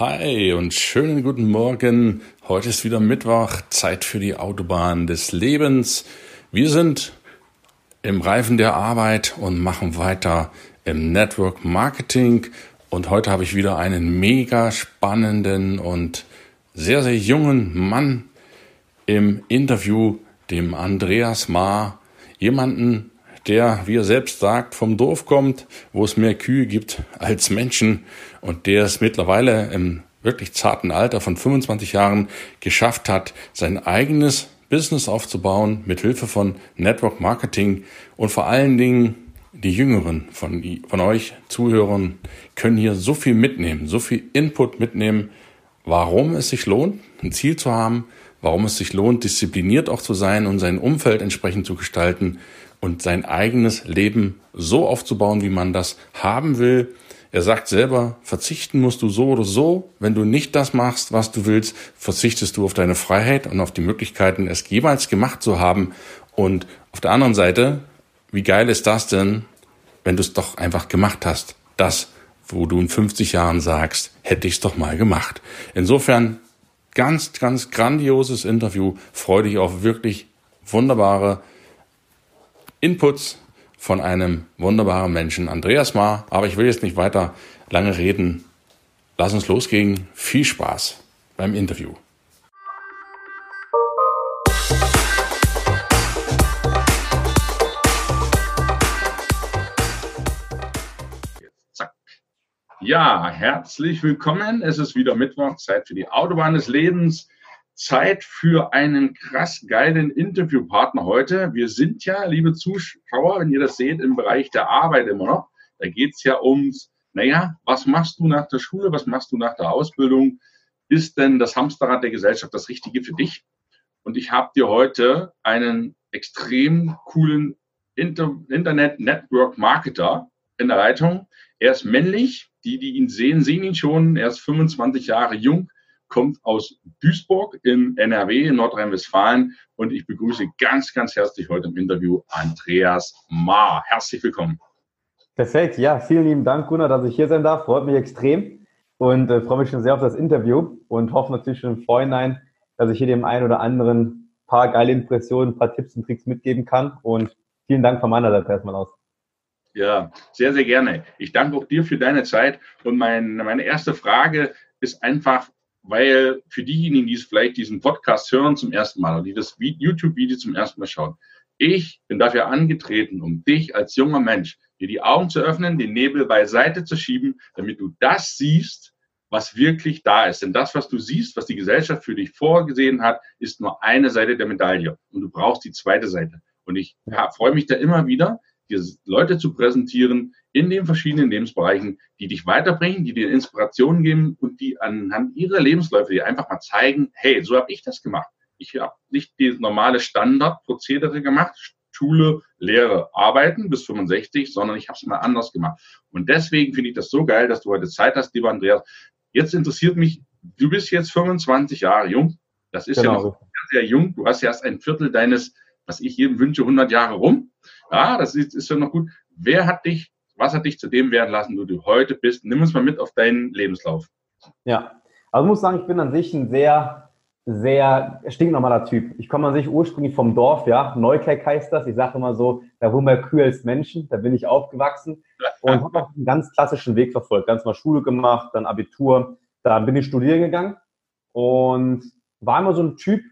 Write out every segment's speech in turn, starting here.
Hi und schönen guten Morgen. Heute ist wieder Mittwoch, Zeit für die Autobahn des Lebens. Wir sind im Reifen der Arbeit und machen weiter im Network Marketing. Und heute habe ich wieder einen mega spannenden und sehr, sehr jungen Mann im Interview, dem Andreas Ma. Jemanden, der, wie er selbst sagt, vom Dorf kommt, wo es mehr Kühe gibt als Menschen. Und der es mittlerweile im wirklich zarten Alter von 25 Jahren geschafft hat, sein eigenes Business aufzubauen mit Hilfe von Network Marketing. Und vor allen Dingen die Jüngeren von, von euch Zuhörern können hier so viel mitnehmen, so viel Input mitnehmen, warum es sich lohnt, ein Ziel zu haben, warum es sich lohnt, diszipliniert auch zu sein und sein Umfeld entsprechend zu gestalten und sein eigenes Leben so aufzubauen, wie man das haben will. Er sagt selber, verzichten musst du so oder so. Wenn du nicht das machst, was du willst, verzichtest du auf deine Freiheit und auf die Möglichkeiten, es jeweils gemacht zu haben. Und auf der anderen Seite, wie geil ist das denn, wenn du es doch einfach gemacht hast? Das, wo du in 50 Jahren sagst, hätte ich es doch mal gemacht. Insofern ganz, ganz grandioses Interview. Freue dich auf wirklich wunderbare Inputs von einem wunderbaren Menschen, Andreas Ma. Aber ich will jetzt nicht weiter lange reden. Lass uns losgehen. Viel Spaß beim Interview. Ja, herzlich willkommen. Es ist wieder Mittwoch, Zeit für die Autobahn des Lebens. Zeit für einen krass geilen Interviewpartner heute. Wir sind ja, liebe Zuschauer, wenn ihr das seht, im Bereich der Arbeit immer noch. Da geht's ja ums, naja, was machst du nach der Schule, was machst du nach der Ausbildung? Ist denn das Hamsterrad der Gesellschaft das Richtige für dich? Und ich habe dir heute einen extrem coolen Inter Internet-Network-Marketer in der Leitung. Er ist männlich. Die, die ihn sehen, sehen ihn schon. Er ist 25 Jahre jung kommt aus Duisburg in NRW, in Nordrhein-Westfalen. Und ich begrüße ganz, ganz herzlich heute im Interview Andreas Ma. Herzlich willkommen. Perfekt, ja, vielen lieben Dank, Gunnar, dass ich hier sein darf. Freut mich extrem und äh, freue mich schon sehr auf das Interview und hoffe natürlich schon im Vorhinein, dass ich hier dem einen oder anderen ein paar geile Impressionen, ein paar Tipps und Tricks mitgeben kann. Und vielen Dank von meiner Seite erstmal aus. Ja, sehr, sehr gerne. Ich danke auch dir für deine Zeit. Und mein, meine erste Frage ist einfach, weil für diejenigen, die es vielleicht diesen Podcast hören zum ersten Mal oder die das YouTube-Video zum ersten Mal schauen, ich bin dafür angetreten, um dich als junger Mensch dir die Augen zu öffnen, den Nebel beiseite zu schieben, damit du das siehst, was wirklich da ist. Denn das, was du siehst, was die Gesellschaft für dich vorgesehen hat, ist nur eine Seite der Medaille. Und du brauchst die zweite Seite. Und ich ja, freue mich da immer wieder, dir Leute zu präsentieren in den verschiedenen Lebensbereichen, die dich weiterbringen, die dir Inspirationen geben und die anhand ihrer Lebensläufe dir einfach mal zeigen, hey, so habe ich das gemacht. Ich habe nicht die normale Standardprozedere gemacht, Schule, Lehre, Arbeiten bis 65, sondern ich habe es mal anders gemacht. Und deswegen finde ich das so geil, dass du heute Zeit hast, lieber Andreas. Jetzt interessiert mich, du bist jetzt 25 Jahre jung. Das ist genau. ja noch sehr, sehr jung. Du hast ja erst ein Viertel deines, was ich jedem wünsche, 100 Jahre rum. Ja, das ist, ist ja noch gut. Wer hat dich, was hat dich zu dem werden lassen, wo du heute bist? Nimm uns mal mit auf deinen Lebenslauf. Ja, also ich muss sagen, ich bin an sich ein sehr, sehr stinknormaler Typ. Ich komme an sich ursprünglich vom Dorf, ja. Neukerk heißt das. Ich sage immer so, da wo mehr Kühe als Menschen, da bin ich aufgewachsen und habe auch einen ganz klassischen Weg verfolgt. Ganz mal Schule gemacht, dann Abitur, dann bin ich studieren gegangen und war immer so ein Typ,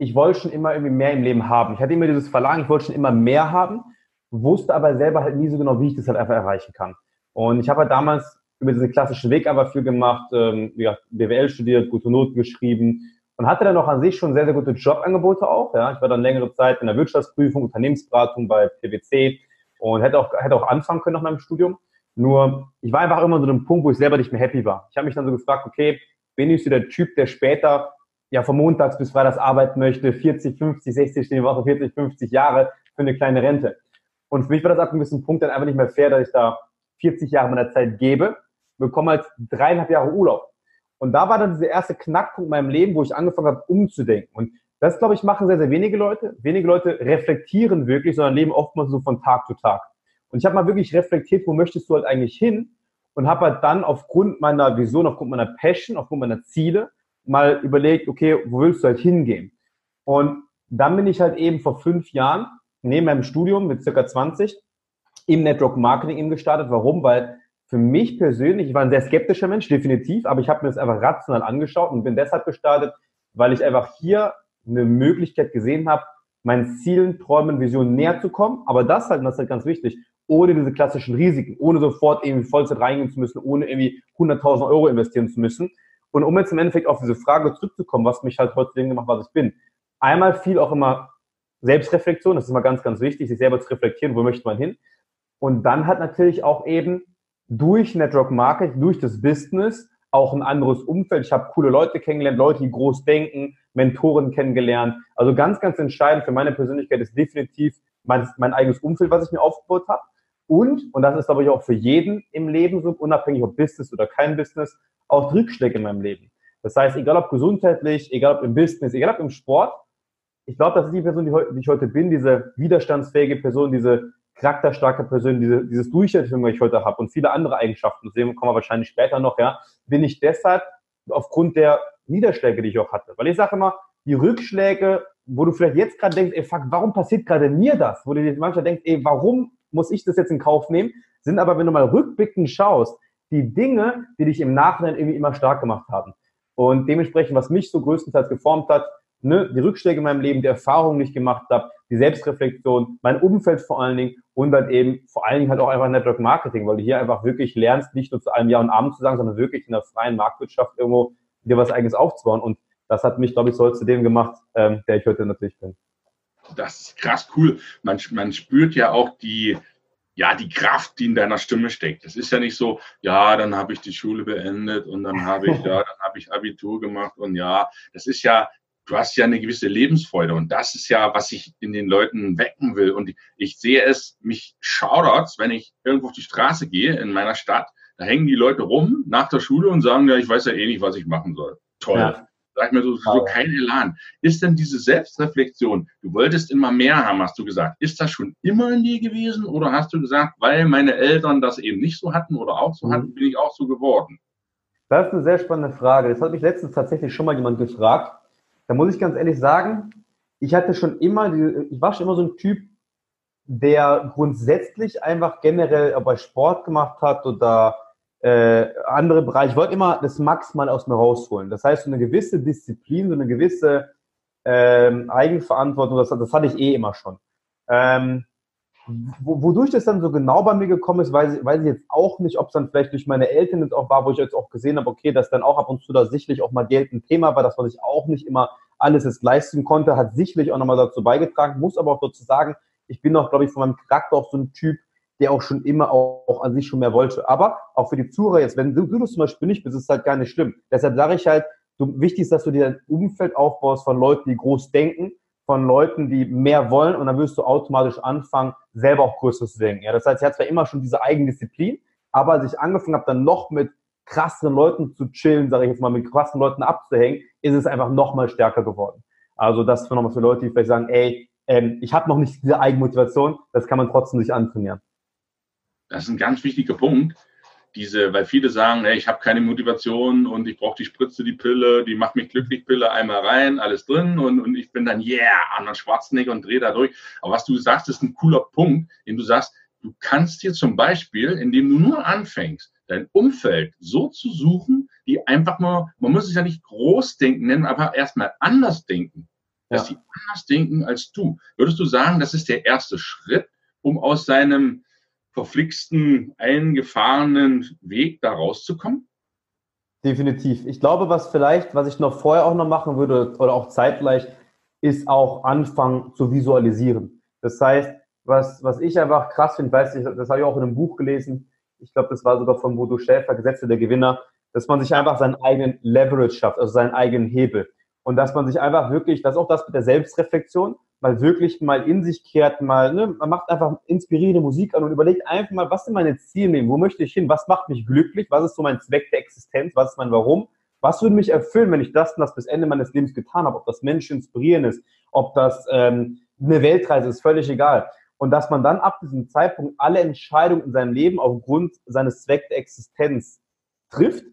ich wollte schon immer irgendwie mehr im Leben haben. Ich hatte immer dieses Verlangen, ich wollte schon immer mehr haben, wusste aber selber halt nie so genau, wie ich das halt einfach erreichen kann. Und ich habe halt damals über diesen klassischen Weg aber viel gemacht, ähm, gesagt, BWL studiert, gute Noten geschrieben und hatte dann auch an sich schon sehr, sehr gute Jobangebote auch. Ja. Ich war dann längere Zeit in der Wirtschaftsprüfung, Unternehmensberatung bei PwC und hätte auch, hätte auch anfangen können nach meinem Studium. Nur, ich war einfach immer so einem Punkt, wo ich selber nicht mehr happy war. Ich habe mich dann so gefragt, okay, bin ich so der Typ, der später ja von montags bis freitags arbeiten möchte, 40, 50, 60 Stunden die Woche, 40, 50 Jahre für eine kleine Rente. Und für mich war das ab einem gewissen Punkt dann einfach nicht mehr fair, dass ich da 40 Jahre meiner Zeit gebe, bekomme halt dreieinhalb Jahre Urlaub. Und da war dann dieser erste Knackpunkt in meinem Leben, wo ich angefangen habe, umzudenken. Und das, glaube ich, machen sehr, sehr wenige Leute. Wenige Leute reflektieren wirklich, sondern leben oftmals so von Tag zu Tag. Und ich habe mal wirklich reflektiert, wo möchtest du halt eigentlich hin? Und habe halt dann aufgrund meiner Vision, aufgrund meiner Passion, aufgrund meiner Ziele mal überlegt, okay, wo willst du halt hingehen? Und dann bin ich halt eben vor fünf Jahren neben meinem Studium mit circa 20 im Network Marketing eben gestartet. Warum? Weil für mich persönlich, ich war ein sehr skeptischer Mensch, definitiv, aber ich habe mir das einfach rational angeschaut und bin deshalb gestartet, weil ich einfach hier eine Möglichkeit gesehen habe, meinen Zielen, Träumen, Visionen näher zu kommen. Aber das halt, und das ist halt ganz wichtig, ohne diese klassischen Risiken, ohne sofort irgendwie Vollzeit reingehen zu müssen, ohne irgendwie 100.000 Euro investieren zu müssen. Und um jetzt im Endeffekt auf diese Frage zurückzukommen, was mich halt heute dem gemacht, was ich bin. Einmal viel auch immer Selbstreflexion, das ist immer ganz, ganz wichtig, sich selber zu reflektieren, wo möchte man hin. Und dann hat natürlich auch eben durch Network Marketing, durch das Business auch ein anderes Umfeld. Ich habe coole Leute kennengelernt, Leute, die groß denken, Mentoren kennengelernt. Also ganz, ganz entscheidend für meine Persönlichkeit ist definitiv mein, mein eigenes Umfeld, was ich mir aufgebaut habe. Und, und das ist glaube ich auch für jeden im Leben so, unabhängig ob Business oder kein Business, auch Rückschläge in meinem Leben. Das heißt, egal ob gesundheitlich, egal ob im Business, egal ob im Sport, ich glaube, das ist die Person, die, ich heute bin, diese widerstandsfähige Person, diese charakterstarke Person, diese, dieses Durchhaltevermögen, was ich heute habe und viele andere Eigenschaften, das sehen kommen wir wahrscheinlich später noch, ja, bin ich deshalb aufgrund der Niederschläge, die ich auch hatte. Weil ich sage immer, die Rückschläge, wo du vielleicht jetzt gerade denkst, ey, fuck, warum passiert gerade mir das? Wo du dir manchmal denkst, ey, warum muss ich das jetzt in Kauf nehmen? Sind aber, wenn du mal rückblickend schaust, die Dinge, die dich im Nachhinein irgendwie immer stark gemacht haben. Und dementsprechend, was mich so größtenteils geformt hat, ne, die Rückschläge in meinem Leben, die Erfahrungen, die ich gemacht habe, die Selbstreflexion, mein Umfeld vor allen Dingen und dann eben vor allen Dingen halt auch einfach Network Marketing, weil du hier einfach wirklich lernst, nicht nur zu einem Ja und Abend zu sagen, sondern wirklich in der freien Marktwirtschaft irgendwo dir was eigenes aufzubauen. Und das hat mich, glaube ich, so zu dem gemacht, ähm, der ich heute natürlich bin. Das ist krass cool. Man, man spürt ja auch die, ja, die Kraft, die in deiner Stimme steckt. Das ist ja nicht so, ja, dann habe ich die Schule beendet und dann habe ich, ja, dann habe ich Abitur gemacht und ja, das ist ja, du hast ja eine gewisse Lebensfreude und das ist ja, was ich in den Leuten wecken will. Und ich sehe es, mich schaudert, wenn ich irgendwo auf die Straße gehe in meiner Stadt, da hängen die Leute rum nach der Schule und sagen, ja, ich weiß ja eh nicht, was ich machen soll. Toll. Ja. Sag ich mir so, so kein Elan. Ist denn diese Selbstreflexion, du wolltest immer mehr haben, hast du gesagt, ist das schon immer in dir gewesen oder hast du gesagt, weil meine Eltern das eben nicht so hatten oder auch so mhm. hatten, bin ich auch so geworden? Das ist eine sehr spannende Frage. Das hat mich letztens tatsächlich schon mal jemand gefragt. Da muss ich ganz ehrlich sagen, ich hatte schon immer, ich war schon immer so ein Typ, der grundsätzlich einfach generell bei Sport gemacht hat oder äh, andere Bereiche. Ich wollte immer das maximal aus mir rausholen. Das heißt, so eine gewisse Disziplin, so eine gewisse ähm, Eigenverantwortung, das, das hatte ich eh immer schon. Ähm, wodurch das dann so genau bei mir gekommen ist, weiß, weiß ich jetzt auch nicht, ob es dann vielleicht durch meine Eltern jetzt auch war, wo ich jetzt auch gesehen habe, okay, dass dann auch ab und zu da sicherlich auch mal Geld ein Thema war, dass man sich auch nicht immer alles jetzt leisten konnte, hat sicherlich auch nochmal dazu beigetragen, muss aber auch dazu sagen, ich bin auch, glaube ich, von meinem Charakter auch so ein Typ, der auch schon immer auch, auch an sich schon mehr wollte. Aber auch für die Zuhörer jetzt, wenn du, du das zum Beispiel nicht bist, ist es halt gar nicht schlimm. Deshalb sage ich halt, du, wichtig ist, dass du dir ein Umfeld aufbaust von Leuten, die groß denken, von Leuten, die mehr wollen und dann wirst du automatisch anfangen, selber auch größer zu denken. Ja, das heißt, ich hatte zwar immer schon diese Eigendisziplin, aber als ich angefangen habe, dann noch mit krassen Leuten zu chillen, sage ich jetzt mal, mit krassen Leuten abzuhängen, ist es einfach noch mal stärker geworden. Also das für nochmal für Leute, die vielleicht sagen, ey, ähm, ich habe noch nicht diese Eigenmotivation, das kann man trotzdem sich antrainieren. Das ist ein ganz wichtiger Punkt. Diese, weil viele sagen, hey, ich habe keine Motivation und ich brauche die Spritze, die Pille, die macht mich glücklich, Pille einmal rein, alles drin und, und ich bin dann, yeah, Arnold Schwarzenegger und drehe da durch. Aber was du sagst, ist ein cooler Punkt, den du sagst, du kannst dir zum Beispiel, indem du nur anfängst, dein Umfeld so zu suchen, die einfach nur, man muss es ja nicht groß denken nennen, aber erstmal anders denken. Dass ja. die anders denken als du. Würdest du sagen, das ist der erste Schritt, um aus seinem verflixten, eingefahrenen Weg da rauszukommen? Definitiv. Ich glaube, was vielleicht, was ich noch vorher auch noch machen würde oder auch zeitgleich, ist auch anfangen zu visualisieren. Das heißt, was, was ich einfach krass finde, weiß ich, das habe ich auch in einem Buch gelesen, ich glaube, das war sogar von Bodo Schäfer, Gesetze der Gewinner, dass man sich einfach seinen eigenen Leverage schafft, also seinen eigenen Hebel. Und dass man sich einfach wirklich, das ist auch das mit der Selbstreflexion, mal wirklich mal in sich kehrt, mal, ne, man macht einfach inspirierende Musik an und überlegt einfach mal, was sind meine Ziele, wo möchte ich hin, was macht mich glücklich, was ist so mein Zweck der Existenz, was ist mein Warum, was würde mich erfüllen, wenn ich das und das bis Ende meines Lebens getan habe, ob das Menschen inspirieren ist, ob das ähm, eine Weltreise ist, völlig egal. Und dass man dann ab diesem Zeitpunkt alle Entscheidungen in seinem Leben aufgrund seines Zweck der Existenz trifft.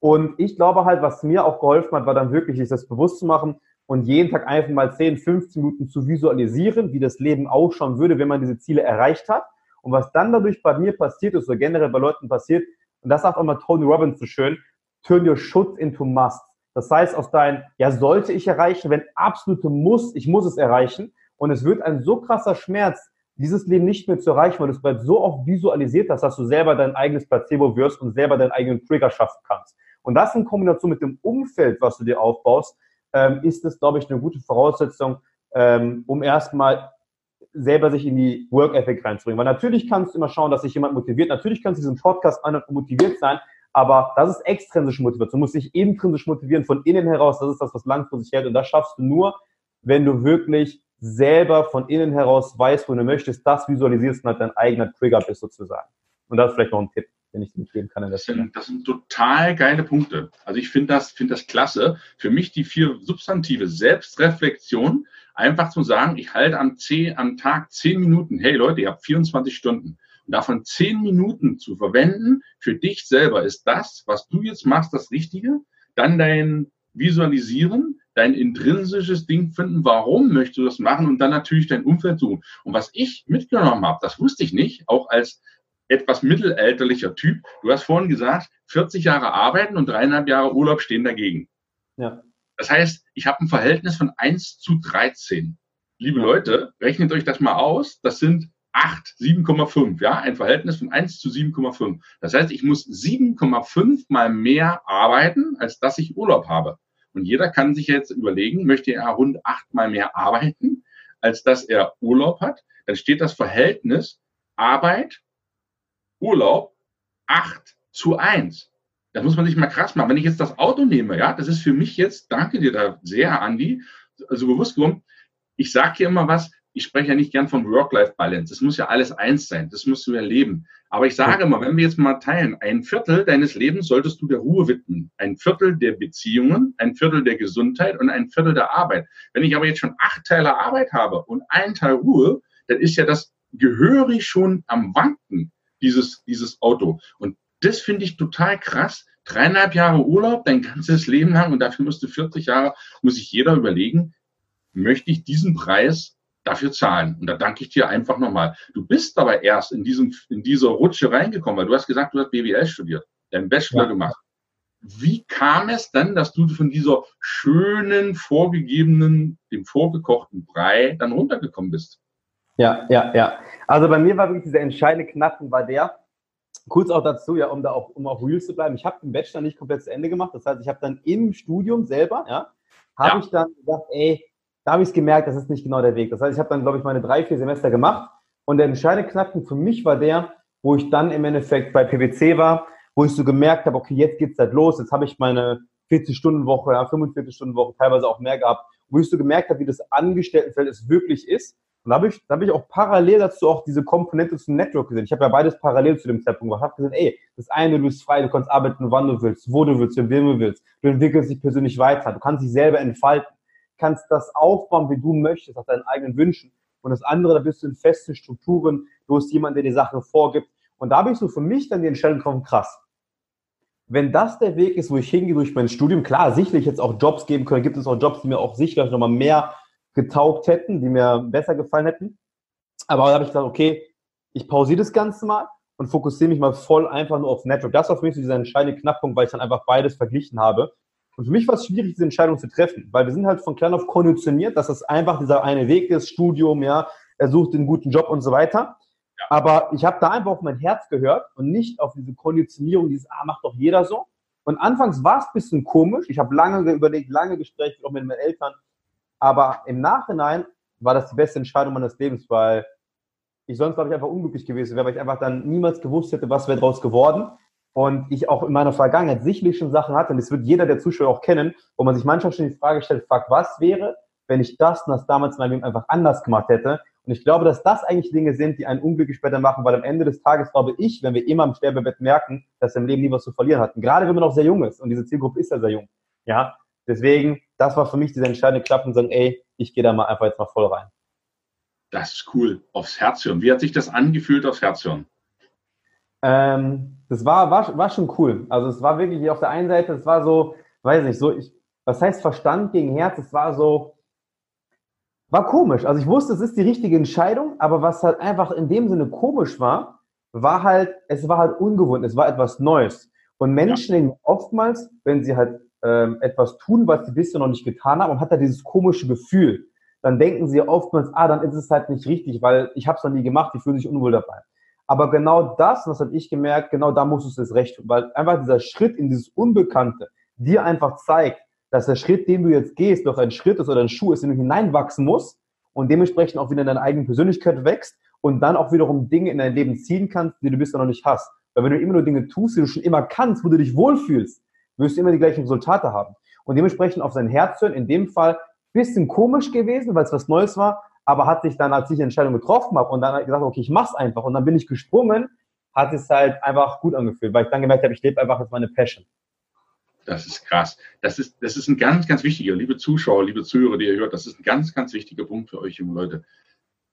Und ich glaube halt, was mir auch geholfen hat, war dann wirklich, sich das bewusst zu machen, und jeden Tag einfach mal 10, 15 Minuten zu visualisieren, wie das Leben ausschauen würde, wenn man diese Ziele erreicht hat. Und was dann dadurch bei mir passiert ist, oder generell bei Leuten passiert, und das sagt auch mal Tony Robbins so schön, turn your should into must. Das heißt, aus deinem, ja, sollte ich erreichen, wenn absolute Muss, ich muss es erreichen. Und es wird ein so krasser Schmerz, dieses Leben nicht mehr zu erreichen, weil du es bereits so oft visualisiert hast, dass du selber dein eigenes Placebo wirst und selber deinen eigenen Trigger schaffen kannst. Und das in Kombination mit dem Umfeld, was du dir aufbaust, ähm, ist es, glaube ich, eine gute Voraussetzung, ähm, um erstmal selber sich in die Work Ethic reinzubringen. Weil natürlich kannst du immer schauen, dass sich jemand motiviert. Natürlich kannst du diesen Podcast an und motiviert sein, aber das ist extrinsische Motivation. Du musst dich intrinsisch motivieren von innen heraus. Das ist das, was langfristig hält. Und das schaffst du nur, wenn du wirklich selber von innen heraus weißt, wo du möchtest, das visualisierst und halt dein eigener Trigger bist sozusagen. Und das ist vielleicht noch ein Tipp den ich mitgeben kann. das, sind, das sind total geile Punkte. Also ich finde das, finde das klasse. Für mich die vier Substantive Selbstreflexion, einfach zu sagen, ich halte am, zehn, am Tag zehn Minuten, hey Leute, ihr habt 24 Stunden. Und davon zehn Minuten zu verwenden für dich selber, ist das, was du jetzt machst, das Richtige. Dann dein Visualisieren, dein intrinsisches Ding finden, warum möchtest du das machen und dann natürlich dein Umfeld suchen. Und was ich mitgenommen habe, das wusste ich nicht, auch als etwas mittelalterlicher Typ. Du hast vorhin gesagt, 40 Jahre arbeiten und dreieinhalb Jahre Urlaub stehen dagegen. Ja. Das heißt, ich habe ein Verhältnis von 1 zu 13. Liebe ja. Leute, rechnet euch das mal aus. Das sind 8, 7,5, ja, ein Verhältnis von 1 zu 7,5. Das heißt, ich muss 7,5 mal mehr arbeiten, als dass ich Urlaub habe. Und jeder kann sich jetzt überlegen, möchte er rund 8 mal mehr arbeiten, als dass er Urlaub hat, dann steht das Verhältnis Arbeit Urlaub 8 zu 1. Das muss man sich mal krass machen. Wenn ich jetzt das Auto nehme, ja, das ist für mich jetzt, danke dir da sehr, Andi, also bewusst geworden, ich sage hier immer was, ich spreche ja nicht gern von Work-Life-Balance. Das muss ja alles eins sein. Das musst du erleben. Aber ich sage immer, wenn wir jetzt mal teilen, ein Viertel deines Lebens solltest du der Ruhe widmen. Ein Viertel der Beziehungen, ein Viertel der Gesundheit und ein Viertel der Arbeit. Wenn ich aber jetzt schon acht Teile Arbeit habe und einen Teil Ruhe, dann ist ja das gehörig schon am Wanken dieses, dieses Auto. Und das finde ich total krass. Dreieinhalb Jahre Urlaub, dein ganzes Leben lang und dafür musst du 40 Jahre, muss sich jeder überlegen, möchte ich diesen Preis dafür zahlen? Und da danke ich dir einfach nochmal. Du bist aber erst in diesem, in dieser Rutsche reingekommen, weil du hast gesagt, du hast BWL studiert, deinen Bachelor ja. gemacht. Wie kam es dann, dass du von dieser schönen, vorgegebenen, dem vorgekochten Brei dann runtergekommen bist? Ja, ja, ja. Also bei mir war wirklich dieser entscheidende Knacken war der, kurz auch dazu, ja, um da auch, um auch real zu bleiben, ich habe den Bachelor nicht komplett zu Ende gemacht. Das heißt, ich habe dann im Studium selber, ja, habe ja. ich dann gesagt, ey, da habe ich es gemerkt, das ist nicht genau der Weg. Das heißt, ich habe dann, glaube ich, meine drei, vier Semester gemacht und der entscheidende Knackpunkt für mich war der, wo ich dann im Endeffekt bei PwC war, wo ich so gemerkt habe, okay, jetzt geht's halt los, jetzt habe ich meine 40-Stunden-Woche, ja, 45-Stunden-Woche, teilweise auch mehr gehabt, wo ich so gemerkt habe, wie das Angestelltenfeld es wirklich ist und da habe ich, da hab ich auch parallel dazu auch diese Komponente zum Network gesehen. Ich habe ja beides parallel zu dem Zeitpunkt gemacht. Ich habe gesehen, ey, das eine, du bist frei, du kannst arbeiten, wann du willst, wo du willst, mit wem du willst. Du entwickelst dich persönlich weiter, du kannst dich selber entfalten, kannst das aufbauen, wie du möchtest, nach deinen eigenen Wünschen. Und das andere, da bist du in festen Strukturen, du hast jemanden, der die Sachen vorgibt. Und da habe ich so für mich dann die Entscheidung getroffen, krass. Wenn das der Weg ist, wo ich hingehe durch mein Studium, klar, sicherlich jetzt auch Jobs geben können, gibt es auch Jobs, die mir auch sicherlich nochmal mehr getaugt hätten, die mir besser gefallen hätten. Aber da habe ich gesagt, okay, ich pausiere das Ganze mal und fokussiere mich mal voll einfach nur aufs Network. Das war für mich so dieser entscheidende Knackpunkt, weil ich dann einfach beides verglichen habe. Und für mich war es schwierig, diese Entscheidung zu treffen, weil wir sind halt von klein auf konditioniert, dass das einfach dieser eine Weg ist, Studium, ja, er sucht einen guten Job und so weiter. Ja. Aber ich habe da einfach auf mein Herz gehört und nicht auf diese Konditionierung, dieses, ah, macht doch jeder so. Und anfangs war es ein bisschen komisch. Ich habe lange überlegt, lange Gespräche auch mit meinen Eltern, aber im Nachhinein war das die beste Entscheidung meines Lebens, weil ich sonst, glaube ich, einfach unglücklich gewesen wäre, weil ich einfach dann niemals gewusst hätte, was wäre daraus geworden. und ich auch in meiner Vergangenheit sicherlich schon Sachen hatte, und das wird jeder der Zuschauer auch kennen, wo man sich manchmal schon die Frage stellt, fuck, was wäre, wenn ich das und das damals in meinem Leben einfach anders gemacht hätte? Und ich glaube, dass das eigentlich Dinge sind, die einen unglücklich später machen, weil am Ende des Tages glaube ich, wenn wir immer im Sterbebett merken, dass wir im Leben nie was zu verlieren hatten. Gerade wenn man auch sehr jung ist und diese Zielgruppe ist ja sehr jung. Ja, deswegen, das war für mich diese entscheidende Klappe und sagen, ey, ich gehe da mal einfach jetzt mal voll rein. Das ist cool. Aufs Herz hören. Wie hat sich das angefühlt aufs Herz hören? Ähm, das war, war, war schon cool. Also es war wirklich auf der einen Seite, es war so, weiß nicht, so, ich, was heißt Verstand gegen Herz? Es war so, war komisch. Also ich wusste, es ist die richtige Entscheidung, aber was halt einfach in dem Sinne komisch war, war halt, es war halt ungewohnt, es war etwas Neues. Und Menschen ja. oftmals, wenn sie halt ähm, etwas tun, was sie bisher noch nicht getan haben und hat da dieses komische Gefühl, dann denken sie oftmals, ah, dann ist es halt nicht richtig, weil ich habe es noch nie gemacht, die fühlen sich unwohl dabei. Aber genau das, das habe ich gemerkt, genau da musst du es recht tun, weil einfach dieser Schritt in dieses Unbekannte dir einfach zeigt, dass der Schritt, den du jetzt gehst, doch ein Schritt ist oder ein Schuh ist, den du hineinwachsen musst und dementsprechend auch wieder in deine eigene Persönlichkeit wächst und dann auch wiederum Dinge in dein Leben ziehen kannst, die du bisher noch nicht hast. Weil wenn du immer nur Dinge tust, die du schon immer kannst, wo du dich wohlfühlst, wirst du immer die gleichen Resultate haben. Und dementsprechend auf sein Herz hören, in dem Fall bisschen komisch gewesen, weil es was Neues war, aber hat sich dann, als ich die Entscheidung getroffen habe und dann gesagt, okay, ich mach's einfach und dann bin ich gesprungen, hat es halt einfach gut angefühlt, weil ich dann gemerkt habe, ich lebe einfach jetzt meine Passion. Das ist krass. Das ist, das ist ein ganz, ganz wichtiger, liebe Zuschauer, liebe Zuhörer, die ihr hört, das ist ein ganz, ganz wichtiger Punkt für euch, junge Leute.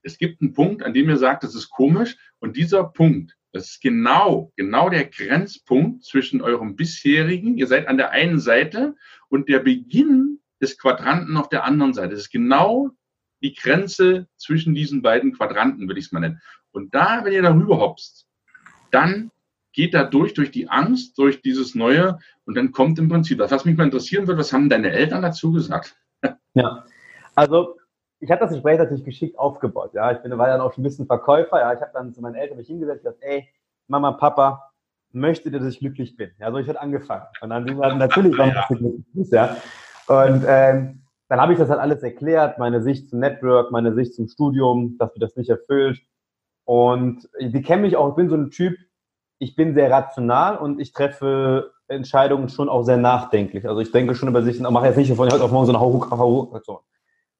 Es gibt einen Punkt, an dem ihr sagt, das ist komisch und dieser Punkt, das ist genau, genau der Grenzpunkt zwischen eurem bisherigen, ihr seid an der einen Seite und der Beginn des Quadranten auf der anderen Seite. Das ist genau die Grenze zwischen diesen beiden Quadranten, würde ich es mal nennen. Und da, wenn ihr darüber hopst, dann geht da durch, durch die Angst, durch dieses Neue und dann kommt im Prinzip das. Was mich mal interessieren wird, was haben deine Eltern dazu gesagt? Ja, also ich habe das Gespräch natürlich geschickt aufgebaut. Ja, ich bin, war dann auch schon ein bisschen Verkäufer. Ja, ich habe dann zu meinen Eltern mich hingesetzt und gesagt, ey, Mama, Papa, möchte, dass ich glücklich bin. Ja, so ich hatte angefangen. Und dann sind wir natürlich, warum ja. du glücklich bist, ja. Und ähm, dann habe ich das halt alles erklärt, meine Sicht zum Network, meine Sicht zum Studium, dass mir das nicht erfüllt. Und die kennen mich auch, ich bin so ein Typ, ich bin sehr rational und ich treffe Entscheidungen schon auch sehr nachdenklich. Also ich denke schon über sich, mache jetzt nicht von heute auf morgen so eine Hauruck-Aktion.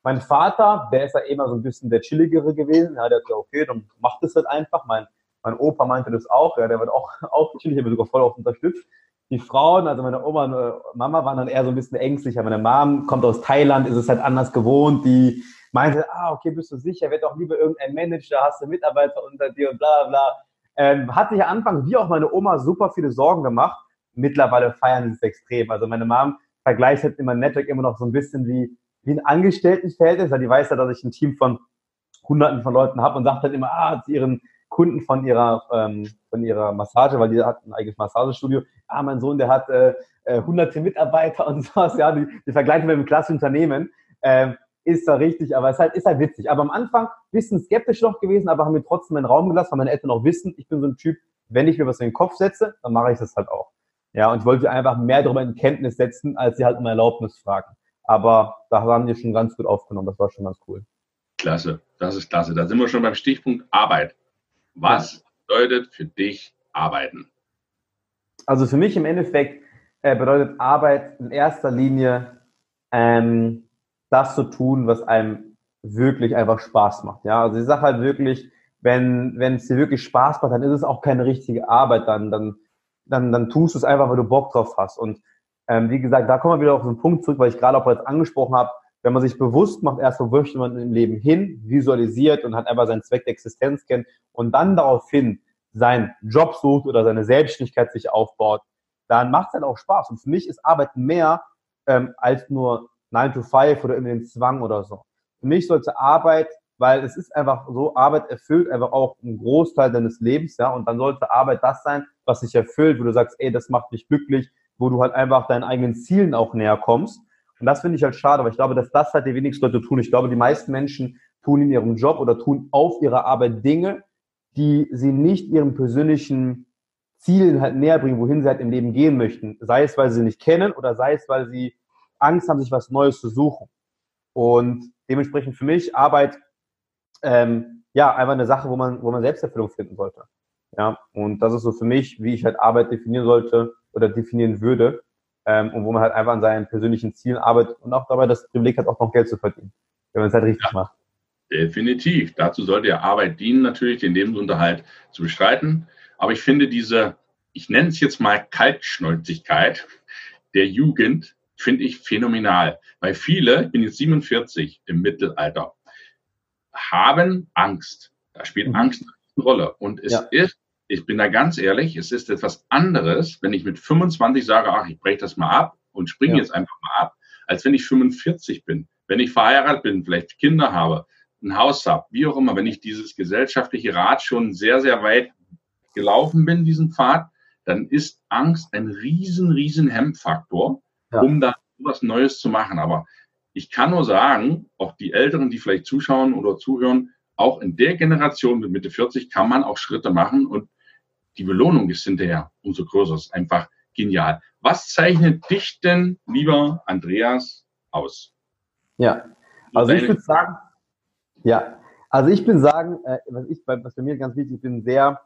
Mein Vater, der ist ja immer so ein bisschen der chilligere gewesen. Ja, der hat gesagt, okay, dann macht das halt einfach. Mein, mein Opa meinte das auch, ja, der wird auch, auch chillig, wird sogar voll auf unterstützt. Die Frauen, also meine Oma und äh, Mama waren dann eher so ein bisschen ängstlicher. Meine Mom kommt aus Thailand, ist es halt anders gewohnt. Die meinte, ah, okay, bist du sicher, wird auch lieber irgendein Manager, hast du Mitarbeiter unter dir und bla bla. Ähm, hat sich am Anfang, wie auch meine Oma, super viele Sorgen gemacht. Mittlerweile feiern sie es extrem. Also meine Mom vergleicht halt immer Network immer noch so ein bisschen wie, wie ein Angestelltenverhältnis, weil die weiß ja, dass ich ein Team von Hunderten von Leuten habe und sagt halt immer, ah, zu ihren Kunden von ihrer, ähm, von ihrer Massage, weil die hat ein eigenes Massagestudio. Ah, mein Sohn, der hat äh, äh, hunderte Mitarbeiter und sowas, ja, die, die vergleichen mit einem klassischen Unternehmen. Ähm, ist da richtig, aber es ist halt, ist halt witzig. Aber am Anfang bisschen skeptisch noch gewesen, aber haben mir trotzdem einen Raum gelassen, weil meine Eltern auch wissen, ich bin so ein Typ, wenn ich mir was in den Kopf setze, dann mache ich das halt auch. Ja, und ich wollte einfach mehr darüber in Kenntnis setzen, als sie halt um Erlaubnis fragen. Aber da haben die schon ganz gut aufgenommen, das war schon ganz cool. Klasse, das ist klasse. Da sind wir schon beim Stichpunkt Arbeit. Was bedeutet für dich Arbeiten? Also für mich im Endeffekt äh, bedeutet Arbeit in erster Linie ähm, das zu tun, was einem wirklich einfach Spaß macht. Ja, also ich sage halt wirklich, wenn wenn es dir wirklich Spaß macht, dann ist es auch keine richtige Arbeit, dann dann dann dann tust du es einfach, weil du Bock drauf hast. Und ähm, wie gesagt, da kommen wir wieder auf den Punkt zurück, weil ich gerade auch jetzt angesprochen habe, wenn man sich bewusst macht, erst wo möchte man im Leben hin, visualisiert und hat einfach seinen Zweck der Existenz kennt und dann daraufhin seinen Job sucht oder seine Selbstständigkeit sich aufbaut, dann macht es halt auch Spaß. Und für mich ist Arbeit mehr ähm, als nur 9 to 5 oder in den Zwang oder so. Für mich sollte Arbeit, weil es ist einfach so, Arbeit erfüllt einfach auch einen Großteil deines Lebens, ja, und dann sollte Arbeit das sein, was dich erfüllt, wo du sagst, ey, das macht mich glücklich, wo du halt einfach deinen eigenen Zielen auch näher kommst. Und das finde ich halt schade, weil ich glaube, dass das halt die wenigsten Leute tun. Ich glaube, die meisten Menschen tun in ihrem Job oder tun auf ihrer Arbeit Dinge, die sie nicht ihren persönlichen Zielen halt näher bringen, wohin sie halt im Leben gehen möchten. Sei es, weil sie nicht kennen oder sei es, weil sie Angst haben, sich was Neues zu suchen. Und dementsprechend für mich Arbeit, ähm, ja, einfach eine Sache, wo man, wo man Selbsterfüllung finden sollte. Ja, und das ist so für mich, wie ich halt Arbeit definieren sollte oder definieren würde. Ähm, und wo man halt einfach an seinen persönlichen Zielen arbeitet und auch dabei das Privileg hat, auch noch Geld zu verdienen, wenn man es halt richtig ja, macht. Definitiv. Dazu sollte ja Arbeit dienen, natürlich den Lebensunterhalt zu bestreiten. Aber ich finde diese, ich nenne es jetzt mal Kaltschnäuzigkeit der Jugend, finde ich phänomenal. Weil viele, ich bin jetzt 47 im Mittelalter, haben Angst. Da spielt mhm. Angst eine Rolle. Und es ja. ist, ich bin da ganz ehrlich, es ist etwas anderes, wenn ich mit 25 sage, ach, ich breche das mal ab und springe ja. jetzt einfach mal ab, als wenn ich 45 bin. Wenn ich verheiratet bin, vielleicht Kinder habe, ein Haus habe, wie auch immer, wenn ich dieses gesellschaftliche Rad schon sehr, sehr weit gelaufen bin, diesen Pfad, dann ist Angst ein riesen, riesen Hemmfaktor, ja. um da was Neues zu machen. Aber ich kann nur sagen, auch die Älteren, die vielleicht zuschauen oder zuhören, auch in der Generation mit Mitte 40 kann man auch Schritte machen und die Belohnung ist hinterher umso größer. Das ist einfach genial. Was zeichnet dich denn, lieber Andreas, aus? Ja, also ich würde sagen, ja, also ich bin sagen, äh, was ich, was bei mir ganz wichtig, ich bin sehr,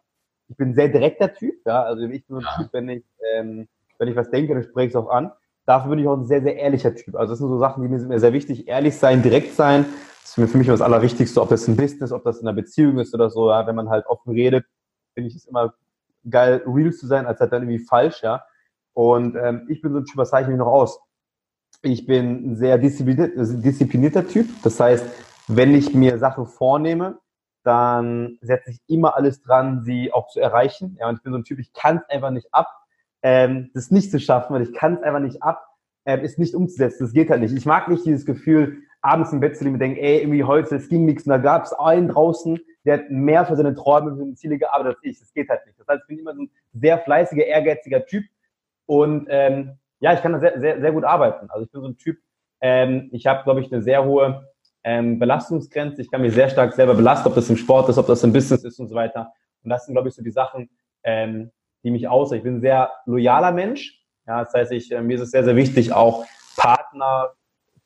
ich bin sehr direkter Typ, ja, also ich bin so ein ja. Typ, wenn ich, ähm, wenn ich was denke, dann spreche ich es auch an. Dafür bin ich auch ein sehr, sehr ehrlicher Typ. Also das sind so Sachen, die mir sind mir sehr wichtig. Ehrlich sein, direkt sein. Das ist mir für mich das Allerwichtigste, ob das ein Business, ob das in einer Beziehung ist oder so. Ja. Wenn man halt offen redet, finde ich es immer geil, real zu sein, als halt dann irgendwie falsch, ja. Und ähm, ich bin so ein Typ, was zeichne ich noch aus? Ich bin ein sehr disziplinierter Typ. Das heißt, wenn ich mir Sachen vornehme, dann setze ich immer alles dran, sie auch zu erreichen. Ja, und ich bin so ein Typ, ich kann es einfach nicht ab, ähm, das nicht zu schaffen, weil ich kann es einfach nicht ab, ähm, ist nicht umzusetzen. Das geht halt nicht. Ich mag nicht dieses Gefühl, abends im Bett zu liegen und denken, ey, irgendwie heute, es ging nichts. Und da gab es einen draußen, der hat mehr für seine Träume, für seine Ziele gearbeitet als ich. Das geht halt nicht. Das heißt, ich bin immer so ein sehr fleißiger, ehrgeiziger Typ. Und ähm, ja, ich kann da sehr, sehr, sehr gut arbeiten. Also ich bin so ein Typ, ähm, ich habe, glaube ich, eine sehr hohe ähm, Belastungsgrenze. Ich kann mich sehr stark selber belasten, ob das im Sport ist, ob das im Business ist und so weiter. Und das sind, glaube ich, so die Sachen, ähm, die mich aus. Ich bin ein sehr loyaler Mensch. Ja, das heißt, ich, äh, mir ist es sehr, sehr wichtig, auch Partner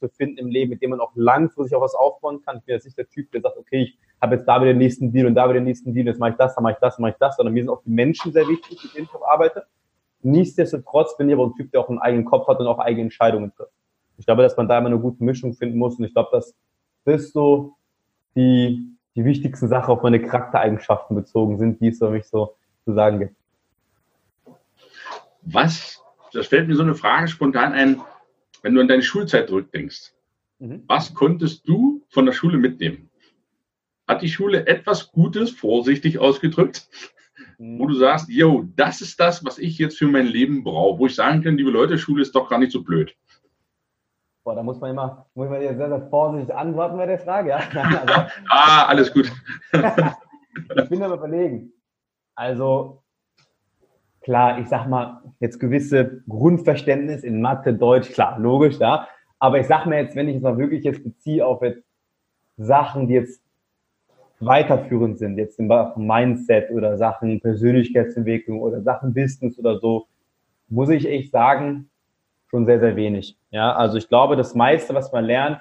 zu finden im Leben, mit dem man auch langfristig auch was aufbauen kann. Ich bin jetzt nicht der Typ, der sagt, okay, ich habe jetzt da wieder den nächsten Deal und da wieder den nächsten Deal, jetzt mache ich das, dann mache ich das, dann mache ich das, sondern mir sind auch die Menschen sehr wichtig, mit denen ich auch arbeite. Nichtsdestotrotz bin ich aber ein Typ, der auch einen eigenen Kopf hat und auch eigene Entscheidungen trifft. Ich glaube, dass man da immer eine gute Mischung finden muss und ich glaube, dass das so die, die wichtigsten Sachen auf meine Charaktereigenschaften bezogen sind, die es für mich so zu sagen gibt. Was, das fällt mir so eine Frage spontan ein, wenn du an deine Schulzeit zurückdenkst. Mhm. Was konntest du von der Schule mitnehmen? Hat die Schule etwas Gutes, vorsichtig ausgedrückt, mhm. wo du sagst, yo, das ist das, was ich jetzt für mein Leben brauche, wo ich sagen kann, liebe Leute, Schule ist doch gar nicht so blöd. Boah, da muss man immer, muss man sehr, sehr vorsichtig antworten bei der Frage, ja. Also, ah, alles gut. ich bin aber überlegen. Also, klar, ich sag mal, jetzt gewisse Grundverständnis in Mathe, Deutsch, klar, logisch, ja. Aber ich sag mir jetzt, wenn ich es auch wirklich jetzt beziehe auf jetzt Sachen, die jetzt weiterführend sind, jetzt im Mindset oder Sachen Persönlichkeitsentwicklung oder Sachen Business oder so, muss ich echt sagen, schon sehr, sehr wenig. Ja, also ich glaube, das meiste, was man lernt,